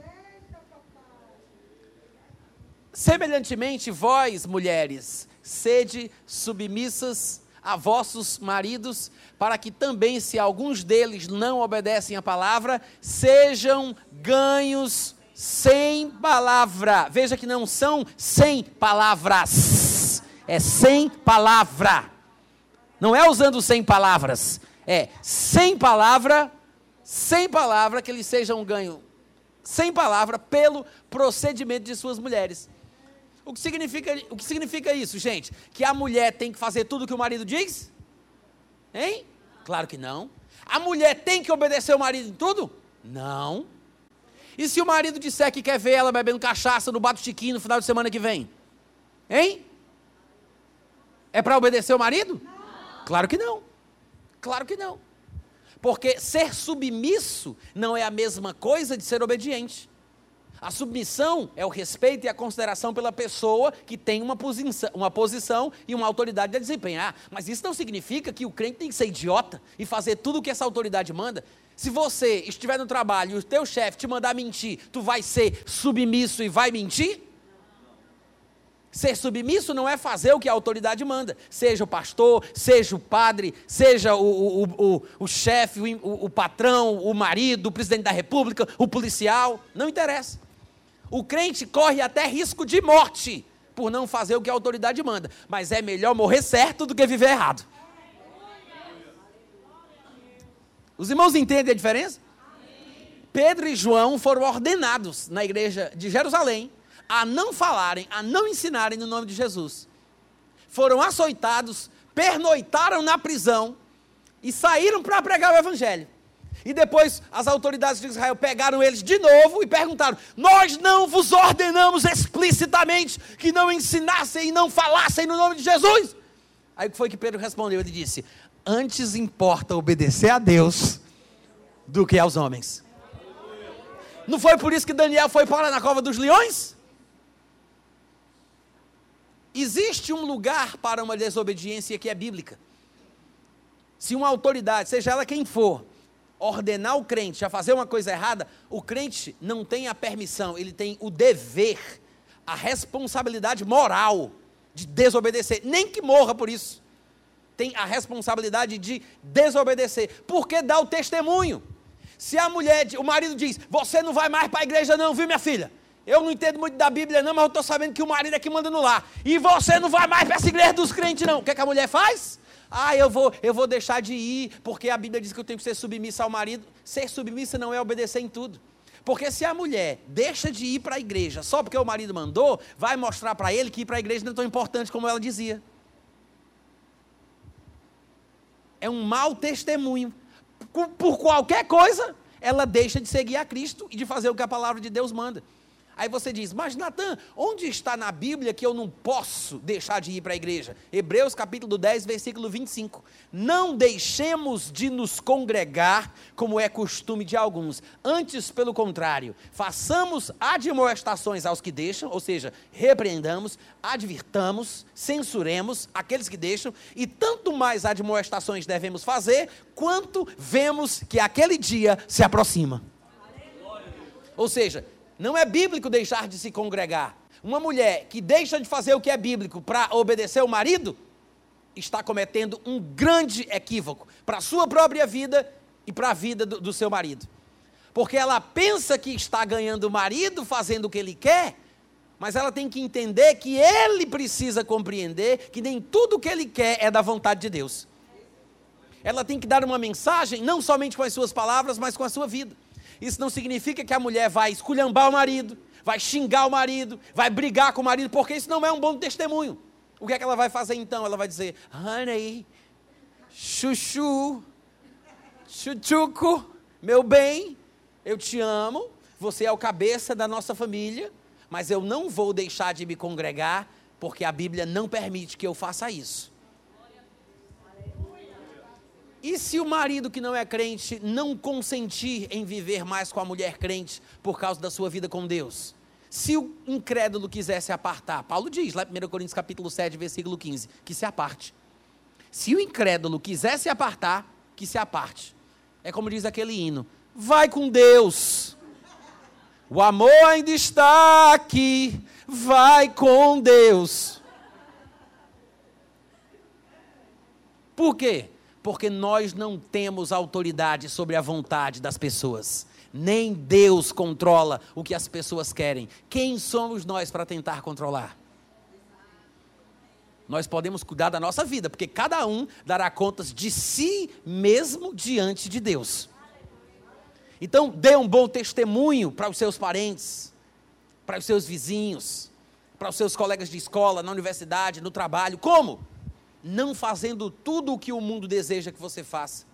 Semelhantemente, vós, mulheres, sede submissas a vossos maridos, para que também, se alguns deles não obedecem à palavra, sejam ganhos sem palavra. Veja que não são sem palavras, é sem palavra. Não é usando sem palavras, é sem palavra, sem palavra que eles sejam ganho, sem palavra pelo procedimento de suas mulheres. O que significa, o que significa isso, gente? Que a mulher tem que fazer tudo o que o marido diz? Hein? Claro que não. A mulher tem que obedecer o marido em tudo? Não. E se o marido disser que quer ver ela bebendo cachaça no Bato Chiquinho no final de semana que vem? Hein? É para obedecer o marido? Claro que não. Claro que não. Porque ser submisso não é a mesma coisa de ser obediente. A submissão é o respeito e a consideração pela pessoa que tem uma posição, uma posição e uma autoridade a desempenhar. Mas isso não significa que o crente tem que ser idiota e fazer tudo o que essa autoridade manda. Se você estiver no trabalho e o teu chefe te mandar mentir, tu vai ser submisso e vai mentir? Ser submisso não é fazer o que a autoridade manda. Seja o pastor, seja o padre, seja o, o, o, o chefe, o, o patrão, o marido, o presidente da república, o policial. Não interessa. O crente corre até risco de morte por não fazer o que a autoridade manda. Mas é melhor morrer certo do que viver errado. Os irmãos entendem a diferença? Pedro e João foram ordenados na igreja de Jerusalém a não falarem, a não ensinarem no nome de Jesus. Foram açoitados, pernoitaram na prisão e saíram para pregar o evangelho. E depois as autoridades de Israel pegaram eles de novo e perguntaram: Nós não vos ordenamos explicitamente que não ensinassem e não falassem no nome de Jesus? Aí o que foi que Pedro respondeu? Ele disse: Antes importa obedecer a Deus do que aos homens. Não foi por isso que Daniel foi para na cova dos leões? Existe um lugar para uma desobediência que é bíblica. Se uma autoridade, seja ela quem for, ordenar o crente a fazer uma coisa errada, o crente não tem a permissão, ele tem o dever, a responsabilidade moral de desobedecer, nem que morra por isso. Tem a responsabilidade de desobedecer, porque dá o testemunho. Se a mulher, o marido diz: Você não vai mais para a igreja, não, viu, minha filha? Eu não entendo muito da Bíblia, não, mas eu estou sabendo que o marido é que manda no lar. E você não vai mais para essa igreja dos crentes, não. O que, é que a mulher faz? Ah, eu vou, eu vou deixar de ir, porque a Bíblia diz que eu tenho que ser submissa ao marido. Ser submissa não é obedecer em tudo. Porque se a mulher deixa de ir para a igreja só porque o marido mandou, vai mostrar para ele que ir para a igreja não é tão importante como ela dizia. É um mau testemunho. Por qualquer coisa, ela deixa de seguir a Cristo e de fazer o que a palavra de Deus manda. Aí você diz, mas Natan, onde está na Bíblia que eu não posso deixar de ir para a igreja? Hebreus capítulo 10, versículo 25. Não deixemos de nos congregar, como é costume de alguns. Antes, pelo contrário, façamos admoestações aos que deixam, ou seja, repreendamos, advirtamos, censuremos aqueles que deixam, e tanto mais admoestações devemos fazer, quanto vemos que aquele dia se aproxima. Ou seja, não é bíblico deixar de se congregar. Uma mulher que deixa de fazer o que é bíblico para obedecer o marido, está cometendo um grande equívoco para a sua própria vida e para a vida do, do seu marido. Porque ela pensa que está ganhando o marido fazendo o que ele quer, mas ela tem que entender que ele precisa compreender que nem tudo o que ele quer é da vontade de Deus. Ela tem que dar uma mensagem, não somente com as suas palavras, mas com a sua vida. Isso não significa que a mulher vai esculhambar o marido, vai xingar o marido, vai brigar com o marido, porque isso não é um bom testemunho. O que é que ela vai fazer então? Ela vai dizer: Honey, chuchu, chuchuco, meu bem, eu te amo, você é o cabeça da nossa família, mas eu não vou deixar de me congregar, porque a Bíblia não permite que eu faça isso. E se o marido que não é crente não consentir em viver mais com a mulher crente por causa da sua vida com Deus? Se o incrédulo quiser se apartar, Paulo diz lá em 1 Coríntios capítulo 7, versículo 15, que se aparte. Se o incrédulo quiser se apartar, que se aparte. É como diz aquele hino: vai com Deus. O amor ainda está aqui, vai com Deus. Por quê? Porque nós não temos autoridade sobre a vontade das pessoas. Nem Deus controla o que as pessoas querem. Quem somos nós para tentar controlar? Nós podemos cuidar da nossa vida, porque cada um dará contas de si mesmo diante de Deus. Então, dê um bom testemunho para os seus parentes, para os seus vizinhos, para os seus colegas de escola, na universidade, no trabalho. Como? Não fazendo tudo o que o mundo deseja que você faça.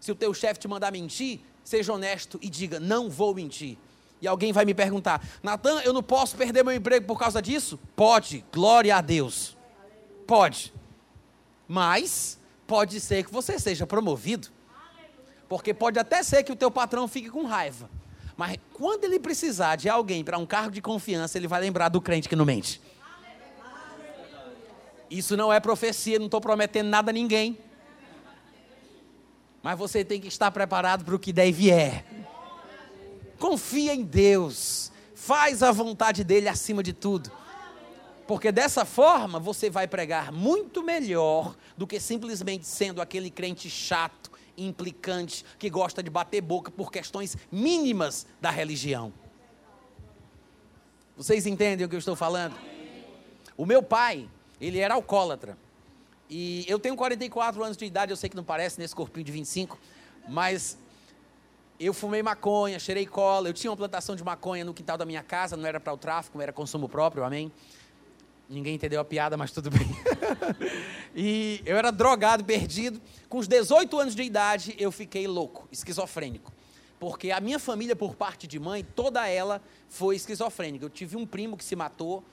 Se o teu chefe te mandar mentir, seja honesto e diga: não vou mentir. E alguém vai me perguntar: Natan, eu não posso perder meu emprego por causa disso? Pode, glória a Deus. Pode. Mas pode ser que você seja promovido. Porque pode até ser que o teu patrão fique com raiva. Mas quando ele precisar de alguém para um cargo de confiança, ele vai lembrar do crente que não mente. Isso não é profecia, não estou prometendo nada a ninguém. Mas você tem que estar preparado para o que der e vier. Confia em Deus. Faz a vontade dele acima de tudo. Porque dessa forma você vai pregar muito melhor do que simplesmente sendo aquele crente chato, implicante, que gosta de bater boca por questões mínimas da religião. Vocês entendem o que eu estou falando? O meu pai, ele era alcoólatra. E eu tenho 44 anos de idade, eu sei que não parece nesse corpinho de 25, mas eu fumei maconha, cheirei cola, eu tinha uma plantação de maconha no quintal da minha casa, não era para o tráfico, era consumo próprio, amém? Ninguém entendeu a piada, mas tudo bem. e eu era drogado, perdido. Com os 18 anos de idade, eu fiquei louco, esquizofrênico. Porque a minha família, por parte de mãe, toda ela foi esquizofrênica. Eu tive um primo que se matou,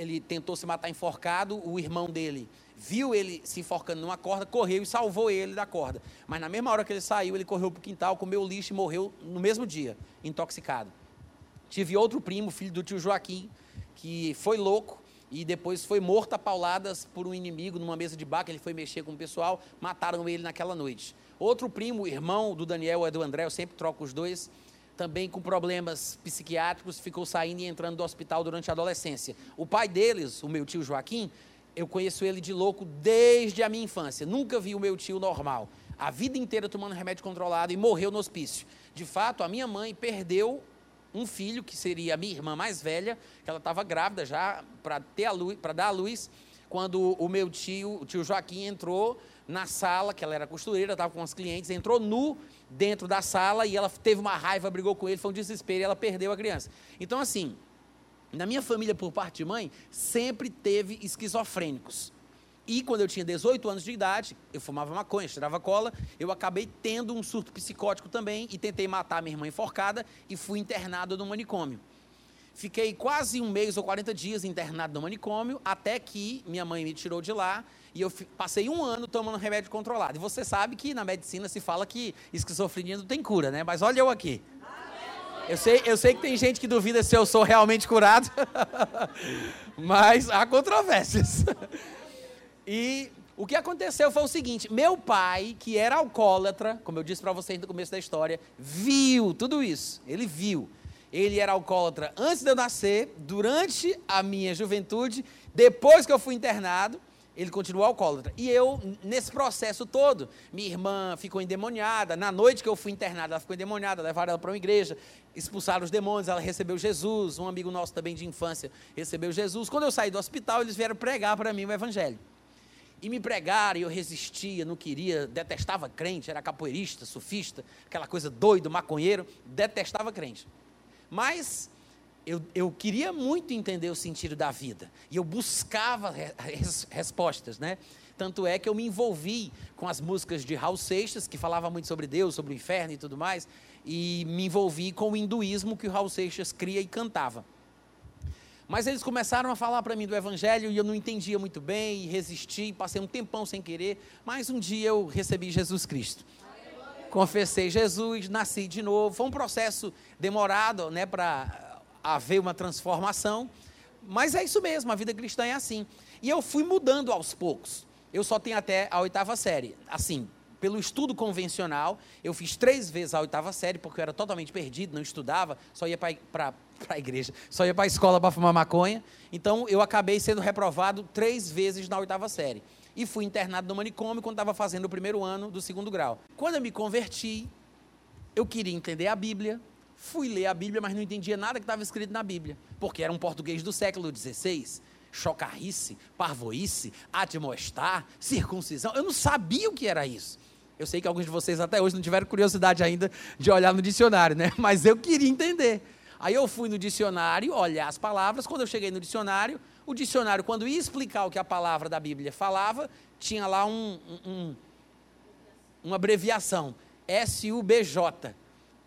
ele tentou se matar enforcado, o irmão dele viu ele se enforcando numa corda, correu e salvou ele da corda. Mas na mesma hora que ele saiu, ele correu para o quintal, comeu lixo e morreu no mesmo dia, intoxicado. Tive outro primo, filho do tio Joaquim, que foi louco e depois foi morto a pauladas por um inimigo numa mesa de bar, que ele foi mexer com o pessoal, mataram ele naquela noite. Outro primo, irmão do Daniel é do André, eu sempre troco os dois, também com problemas psiquiátricos, ficou saindo e entrando do hospital durante a adolescência. O pai deles, o meu tio Joaquim, eu conheço ele de louco desde a minha infância. Nunca vi o meu tio normal. A vida inteira tomando remédio controlado e morreu no hospício. De fato, a minha mãe perdeu um filho, que seria a minha irmã mais velha, que ela estava grávida já para dar a luz, quando o meu tio, o tio Joaquim, entrou na sala, que ela era costureira, estava com os clientes, entrou nu dentro da sala e ela teve uma raiva, brigou com ele, foi um desespero e ela perdeu a criança. Então, assim, na minha família, por parte de mãe, sempre teve esquizofrênicos. E quando eu tinha 18 anos de idade, eu fumava maconha, tirava cola, eu acabei tendo um surto psicótico também e tentei matar minha irmã enforcada e fui internado no manicômio. Fiquei quase um mês ou 40 dias internado no manicômio, até que minha mãe me tirou de lá e eu passei um ano tomando remédio controlado. E você sabe que na medicina se fala que esquizofrenia não tem cura, né? Mas olha eu aqui. Eu sei, eu sei que tem gente que duvida se eu sou realmente curado, mas há controvérsias. E o que aconteceu foi o seguinte: meu pai, que era alcoólatra, como eu disse para vocês no começo da história, viu tudo isso. Ele viu. Ele era alcoólatra antes de eu nascer, durante a minha juventude, depois que eu fui internado, ele continuou alcoólatra. E eu, nesse processo todo, minha irmã ficou endemoniada. Na noite que eu fui internado, ela ficou endemoniada, levaram ela para uma igreja, expulsaram os demônios, ela recebeu Jesus. Um amigo nosso também de infância recebeu Jesus. Quando eu saí do hospital, eles vieram pregar para mim o evangelho. E me pregaram e eu resistia, não queria, detestava crente, era capoeirista, sufista, aquela coisa doido, maconheiro, detestava crente. Mas eu, eu queria muito entender o sentido da vida e eu buscava res, respostas, né? Tanto é que eu me envolvi com as músicas de Raul Seixas, que falava muito sobre Deus, sobre o inferno e tudo mais, e me envolvi com o hinduísmo que o Raul Seixas cria e cantava. Mas eles começaram a falar para mim do Evangelho e eu não entendia muito bem, e resisti, passei um tempão sem querer, mas um dia eu recebi Jesus Cristo. Confessei Jesus, nasci de novo. Foi um processo demorado né, para haver uma transformação, mas é isso mesmo, a vida cristã é assim. E eu fui mudando aos poucos. Eu só tenho até a oitava série. Assim, pelo estudo convencional, eu fiz três vezes a oitava série, porque eu era totalmente perdido, não estudava, só ia para a igreja, só ia para a escola para fumar maconha. Então, eu acabei sendo reprovado três vezes na oitava série. E fui internado no manicômio quando estava fazendo o primeiro ano do segundo grau. Quando eu me converti, eu queria entender a Bíblia, fui ler a Bíblia, mas não entendia nada que estava escrito na Bíblia, porque era um português do século XVI chocarrice, parvoíce, admoestar, circuncisão. Eu não sabia o que era isso. Eu sei que alguns de vocês até hoje não tiveram curiosidade ainda de olhar no dicionário, né? Mas eu queria entender. Aí eu fui no dicionário olhar as palavras. Quando eu cheguei no dicionário, o dicionário, quando ia explicar o que a palavra da Bíblia falava, tinha lá um, um, uma abreviação: S-U-B-J,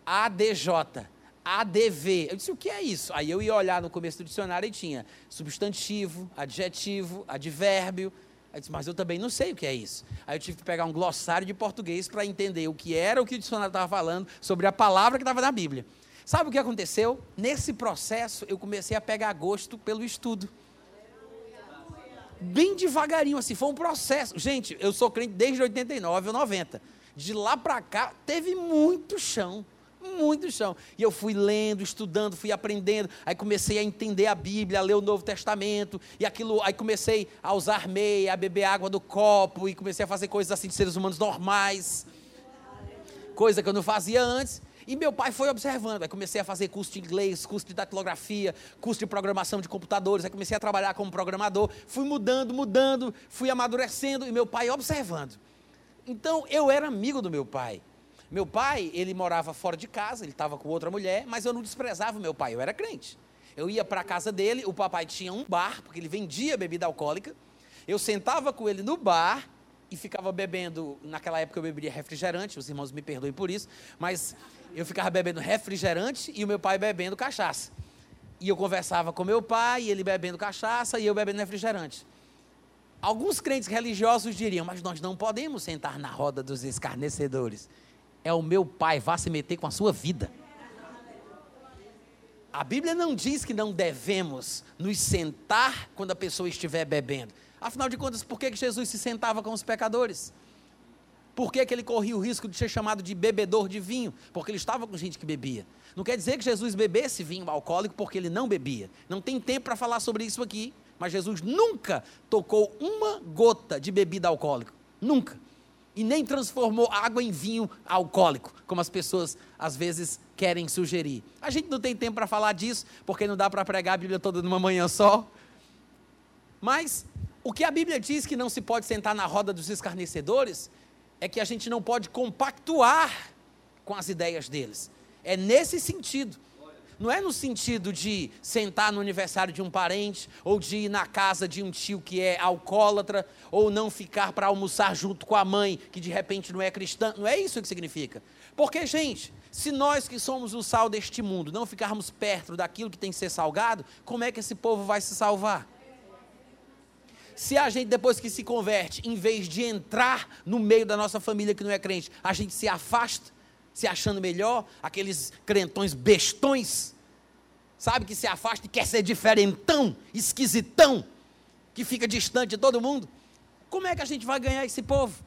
A-D-J, ADV. Eu disse, o que é isso? Aí eu ia olhar no começo do dicionário e tinha substantivo, adjetivo, advérbio, Aí disse, mas eu também não sei o que é isso. Aí eu tive que pegar um glossário de português para entender o que era o que o dicionário estava falando sobre a palavra que estava na Bíblia. Sabe o que aconteceu? Nesse processo, eu comecei a pegar gosto pelo estudo. Bem devagarinho, assim, foi um processo. Gente, eu sou crente desde 89 ou 90. De lá para cá, teve muito chão muito chão. E eu fui lendo, estudando, fui aprendendo. Aí comecei a entender a Bíblia, a ler o Novo Testamento. E aquilo, aí comecei a usar meia, a beber água do copo. E comecei a fazer coisas assim de seres humanos normais. Coisa que eu não fazia antes. E meu pai foi observando. Aí comecei a fazer curso de inglês, curso de datilografia, curso de programação de computadores. Aí comecei a trabalhar como programador. Fui mudando, mudando, fui amadurecendo. E meu pai observando. Então eu era amigo do meu pai. Meu pai, ele morava fora de casa, ele estava com outra mulher, mas eu não desprezava meu pai, eu era crente. Eu ia para a casa dele, o papai tinha um bar, porque ele vendia bebida alcoólica. Eu sentava com ele no bar e ficava bebendo. Naquela época eu bebia refrigerante, os irmãos me perdoem por isso, mas eu ficava bebendo refrigerante e o meu pai bebendo cachaça. E eu conversava com meu pai, ele bebendo cachaça e eu bebendo refrigerante. Alguns crentes religiosos diriam, mas nós não podemos sentar na roda dos escarnecedores é o meu pai, vá se meter com a sua vida. A Bíblia não diz que não devemos nos sentar quando a pessoa estiver bebendo. Afinal de contas, por que Jesus se sentava com os pecadores? Por que, que ele corria o risco de ser chamado de bebedor de vinho? Porque ele estava com gente que bebia. Não quer dizer que Jesus bebesse vinho alcoólico porque ele não bebia. Não tem tempo para falar sobre isso aqui, mas Jesus nunca tocou uma gota de bebida alcoólica. Nunca e nem transformou água em vinho alcoólico, como as pessoas às vezes querem sugerir. A gente não tem tempo para falar disso, porque não dá para pregar a Bíblia toda numa manhã só. Mas o que a Bíblia diz que não se pode sentar na roda dos escarnecedores é que a gente não pode compactuar com as ideias deles. É nesse sentido. Não é no sentido de sentar no aniversário de um parente, ou de ir na casa de um tio que é alcoólatra, ou não ficar para almoçar junto com a mãe, que de repente não é cristã. Não é isso que significa. Porque, gente, se nós que somos o sal deste mundo não ficarmos perto daquilo que tem que ser salgado, como é que esse povo vai se salvar? Se a gente, depois que se converte, em vez de entrar no meio da nossa família que não é crente, a gente se afasta, se achando melhor, aqueles crentões bestões, sabe, que se afasta e quer ser diferentão, esquisitão, que fica distante de todo mundo. Como é que a gente vai ganhar esse povo?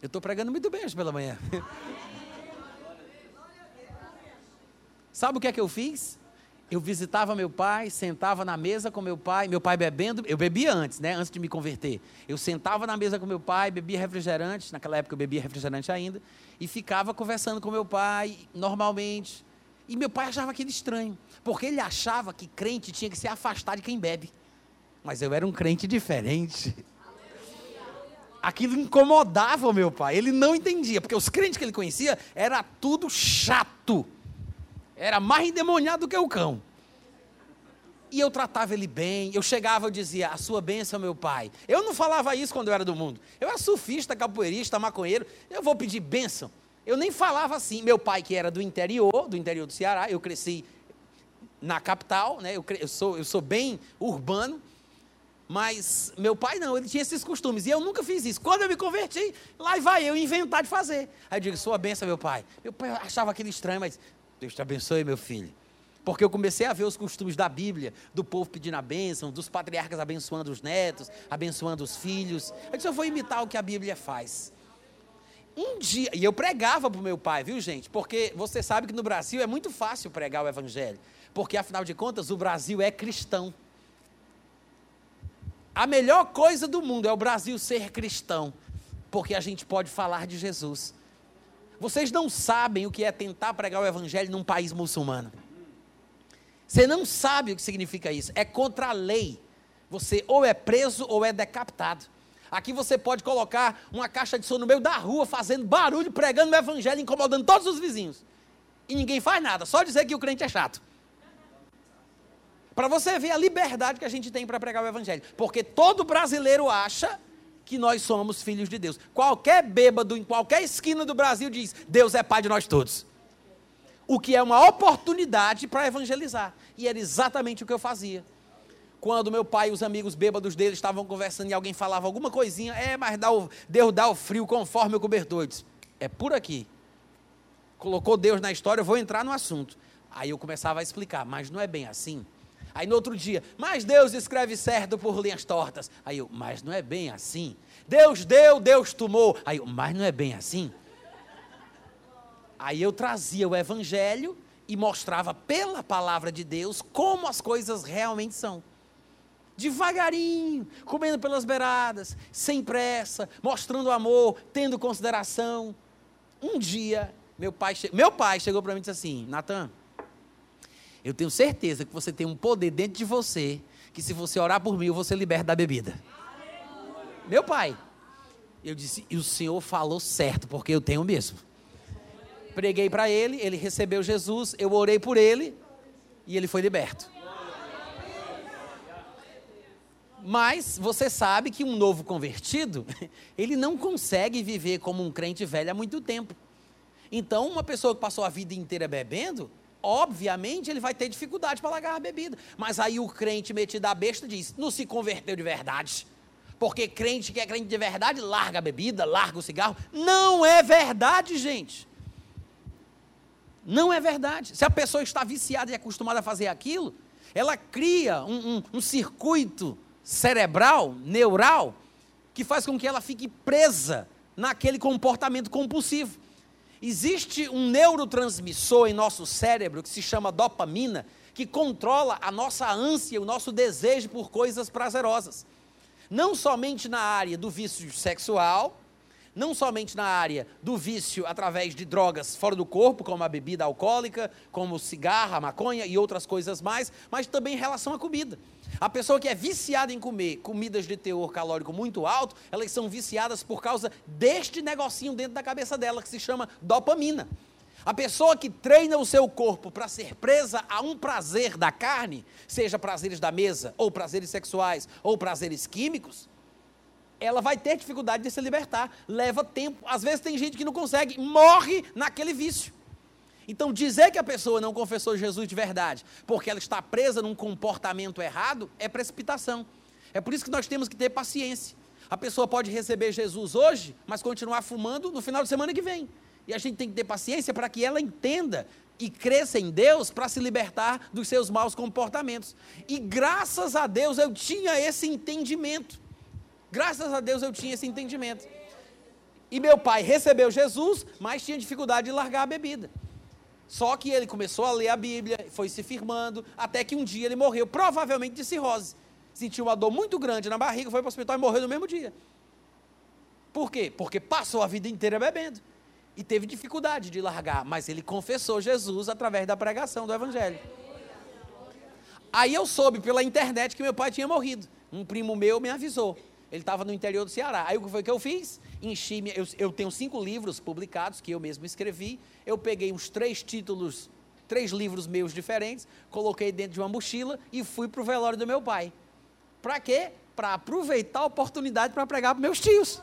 Eu estou pregando muito bem hoje pela manhã. Sabe o que é que eu fiz? Eu visitava meu pai, sentava na mesa com meu pai, meu pai bebendo, eu bebia antes, né, antes de me converter. Eu sentava na mesa com meu pai, bebia refrigerante, naquela época eu bebia refrigerante ainda, e ficava conversando com meu pai normalmente. E meu pai achava aquilo estranho, porque ele achava que crente tinha que se afastar de quem bebe. Mas eu era um crente diferente. Aquilo incomodava o meu pai, ele não entendia, porque os crentes que ele conhecia era tudo chato era mais endemoniado do que o cão. E eu tratava ele bem, eu chegava e dizia, a sua bênção, meu pai. Eu não falava isso quando eu era do mundo. Eu era surfista, capoeirista, maconheiro, eu vou pedir bênção. Eu nem falava assim. Meu pai, que era do interior, do interior do Ceará, eu cresci na capital, né? eu, eu, sou, eu sou bem urbano, mas meu pai não, ele tinha esses costumes. E eu nunca fiz isso. Quando eu me converti, lá vai eu inventar de fazer. Aí eu digo, sua benção, meu pai. Meu pai achava aquilo estranho, mas Deus te abençoe, meu filho. Porque eu comecei a ver os costumes da Bíblia, do povo pedindo a bênção, dos patriarcas abençoando os netos, abençoando os filhos. Eu disse, eu vou imitar o que a Bíblia faz. Um dia, e eu pregava para o meu pai, viu gente? Porque você sabe que no Brasil é muito fácil pregar o Evangelho. Porque afinal de contas, o Brasil é cristão. A melhor coisa do mundo é o Brasil ser cristão. Porque a gente pode falar de Jesus. Vocês não sabem o que é tentar pregar o evangelho num país muçulmano. Você não sabe o que significa isso. É contra a lei. Você ou é preso ou é decapitado. Aqui você pode colocar uma caixa de som no meio da rua, fazendo barulho, pregando o evangelho, incomodando todos os vizinhos. E ninguém faz nada, só dizer que o crente é chato. Para você ver a liberdade que a gente tem para pregar o evangelho. Porque todo brasileiro acha que nós somos filhos de Deus. Qualquer bêbado em qualquer esquina do Brasil diz: Deus é pai de nós todos. O que é uma oportunidade para evangelizar. E era exatamente o que eu fazia. Quando meu pai e os amigos bêbados dele estavam conversando e alguém falava alguma coisinha, é, mas dá o, Deus dá o frio conforme o cobertor. Eu disse, é por aqui. Colocou Deus na história, eu vou entrar no assunto. Aí eu começava a explicar, mas não é bem assim. Aí no outro dia, mas Deus escreve certo por linhas tortas. Aí eu, mas não é bem assim. Deus deu, Deus tomou. Aí eu, mas não é bem assim. Aí eu trazia o evangelho e mostrava pela palavra de Deus como as coisas realmente são. Devagarinho, comendo pelas beiradas, sem pressa, mostrando amor, tendo consideração. Um dia, meu pai, meu pai chegou para mim e disse assim: Natan, eu tenho certeza que você tem um poder dentro de você, que se você orar por mim, eu vou ser liberto da bebida. Meu pai. Eu disse, e o senhor falou certo, porque eu tenho mesmo. Preguei para ele, ele recebeu Jesus, eu orei por ele e ele foi liberto. Mas você sabe que um novo convertido, ele não consegue viver como um crente velho há muito tempo. Então, uma pessoa que passou a vida inteira bebendo, obviamente ele vai ter dificuldade para largar a bebida. Mas aí o crente metido a besta diz: não se converteu de verdade. Porque crente que é crente de verdade larga a bebida, larga o cigarro. Não é verdade, gente. Não é verdade. Se a pessoa está viciada e acostumada a fazer aquilo, ela cria um, um, um circuito cerebral, neural, que faz com que ela fique presa naquele comportamento compulsivo. Existe um neurotransmissor em nosso cérebro que se chama dopamina, que controla a nossa ânsia, o nosso desejo por coisas prazerosas. Não somente na área do vício sexual, não somente na área do vício através de drogas fora do corpo, como a bebida alcoólica, como o cigarro, a maconha e outras coisas mais, mas também em relação à comida. A pessoa que é viciada em comer comidas de teor calórico muito alto, elas são viciadas por causa deste negocinho dentro da cabeça dela que se chama dopamina. A pessoa que treina o seu corpo para ser presa a um prazer da carne, seja prazeres da mesa, ou prazeres sexuais, ou prazeres químicos, ela vai ter dificuldade de se libertar. Leva tempo. Às vezes tem gente que não consegue, morre naquele vício. Então, dizer que a pessoa não confessou Jesus de verdade, porque ela está presa num comportamento errado, é precipitação. É por isso que nós temos que ter paciência. A pessoa pode receber Jesus hoje, mas continuar fumando no final de semana que vem. E a gente tem que ter paciência para que ela entenda e cresça em Deus para se libertar dos seus maus comportamentos. E graças a Deus eu tinha esse entendimento. Graças a Deus eu tinha esse entendimento. E meu pai recebeu Jesus, mas tinha dificuldade de largar a bebida. Só que ele começou a ler a Bíblia, foi se firmando, até que um dia ele morreu, provavelmente de cirrose. Sentiu uma dor muito grande na barriga, foi para o hospital e morreu no mesmo dia. Por quê? Porque passou a vida inteira bebendo e teve dificuldade de largar, mas ele confessou Jesus através da pregação do Evangelho. Aí eu soube pela internet que meu pai tinha morrido. Um primo meu me avisou. Ele estava no interior do Ceará. Aí o que foi que eu fiz? Enchi, eu, eu tenho cinco livros publicados que eu mesmo escrevi. Eu peguei uns três títulos, três livros meus diferentes, coloquei dentro de uma mochila e fui para o velório do meu pai. Para quê? Para aproveitar a oportunidade para pregar para meus tios.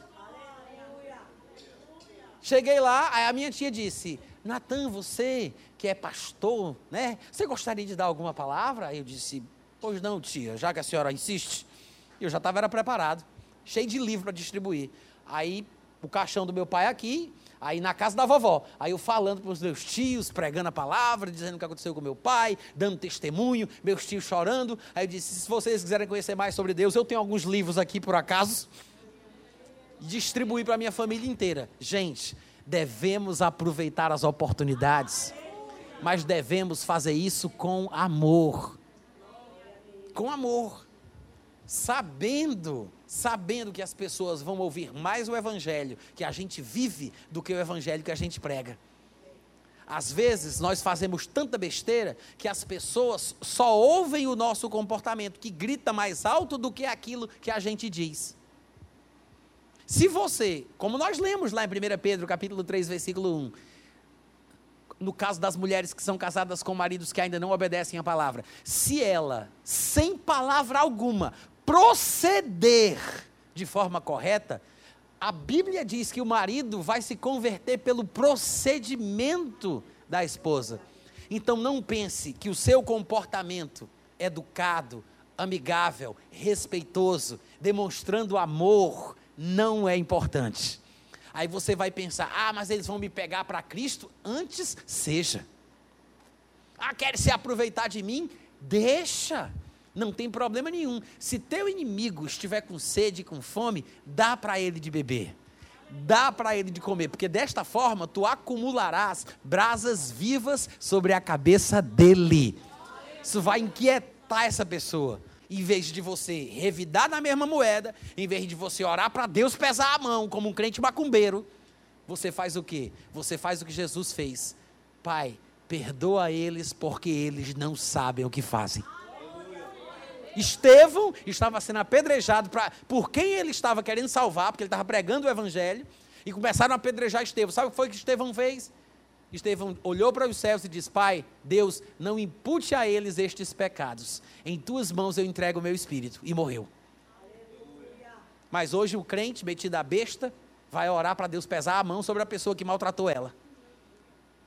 Cheguei lá, aí a minha tia disse: Natan, você que é pastor, né? Você gostaria de dar alguma palavra? Eu disse: Pois não, tia, já que a senhora insiste. Eu já estava preparado, cheio de livro para distribuir. Aí o caixão do meu pai aqui, aí na casa da vovó. Aí eu falando para os meus tios, pregando a palavra, dizendo o que aconteceu com meu pai, dando testemunho, meus tios chorando. Aí eu disse: se vocês quiserem conhecer mais sobre Deus, eu tenho alguns livros aqui por acaso distribuir para minha família inteira. Gente, devemos aproveitar as oportunidades, mas devemos fazer isso com amor. Com amor. Sabendo, sabendo que as pessoas vão ouvir mais o evangelho que a gente vive do que o evangelho que a gente prega. Às vezes nós fazemos tanta besteira que as pessoas só ouvem o nosso comportamento, que grita mais alto do que aquilo que a gente diz. Se você, como nós lemos lá em 1 Pedro, capítulo 3, versículo 1, no caso das mulheres que são casadas com maridos que ainda não obedecem à palavra, se ela, sem palavra alguma, proceder de forma correta, a Bíblia diz que o marido vai se converter pelo procedimento da esposa. Então não pense que o seu comportamento educado, amigável, respeitoso, demonstrando amor, não é importante. Aí você vai pensar: ah, mas eles vão me pegar para Cristo? Antes seja. Ah, quer se aproveitar de mim? Deixa. Não tem problema nenhum. Se teu inimigo estiver com sede e com fome, dá para ele de beber. Dá para ele de comer, porque desta forma tu acumularás brasas vivas sobre a cabeça dele. Isso vai inquietar essa pessoa em vez de você revidar na mesma moeda, em vez de você orar para Deus pesar a mão como um crente macumbeiro, você faz o quê? Você faz o que Jesus fez. Pai, perdoa eles porque eles não sabem o que fazem. Estevão estava sendo apedrejado pra, por quem ele estava querendo salvar, porque ele estava pregando o evangelho, e começaram a apedrejar Estevão. Sabe o que foi que Estevão fez? Estevão olhou para os céus e disse: Pai, Deus, não impute a eles estes pecados. Em tuas mãos eu entrego o meu espírito. E morreu. Mas hoje o crente, metido a besta, vai orar para Deus pesar a mão sobre a pessoa que maltratou ela.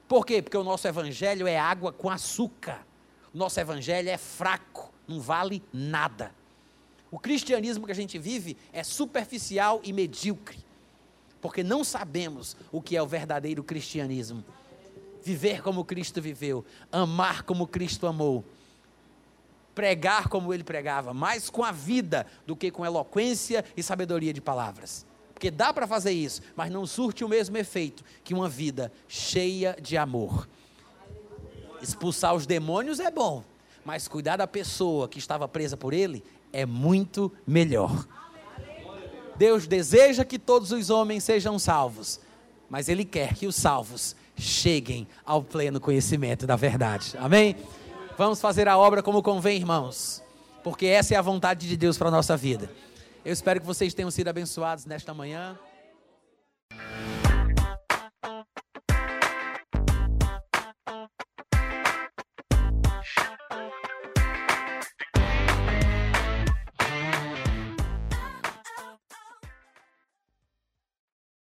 Por quê? Porque o nosso evangelho é água com açúcar. O nosso evangelho é fraco, não vale nada. O cristianismo que a gente vive é superficial e medíocre, porque não sabemos o que é o verdadeiro cristianismo. viver como Cristo viveu, amar como Cristo amou, pregar como ele pregava, mais com a vida do que com eloquência e sabedoria de palavras. Porque dá para fazer isso, mas não surte o mesmo efeito que uma vida cheia de amor. Expulsar os demônios é bom, mas cuidar da pessoa que estava presa por ele é muito melhor. Deus deseja que todos os homens sejam salvos, mas Ele quer que os salvos cheguem ao pleno conhecimento da verdade. Amém? Vamos fazer a obra como convém, irmãos, porque essa é a vontade de Deus para a nossa vida. Eu espero que vocês tenham sido abençoados nesta manhã.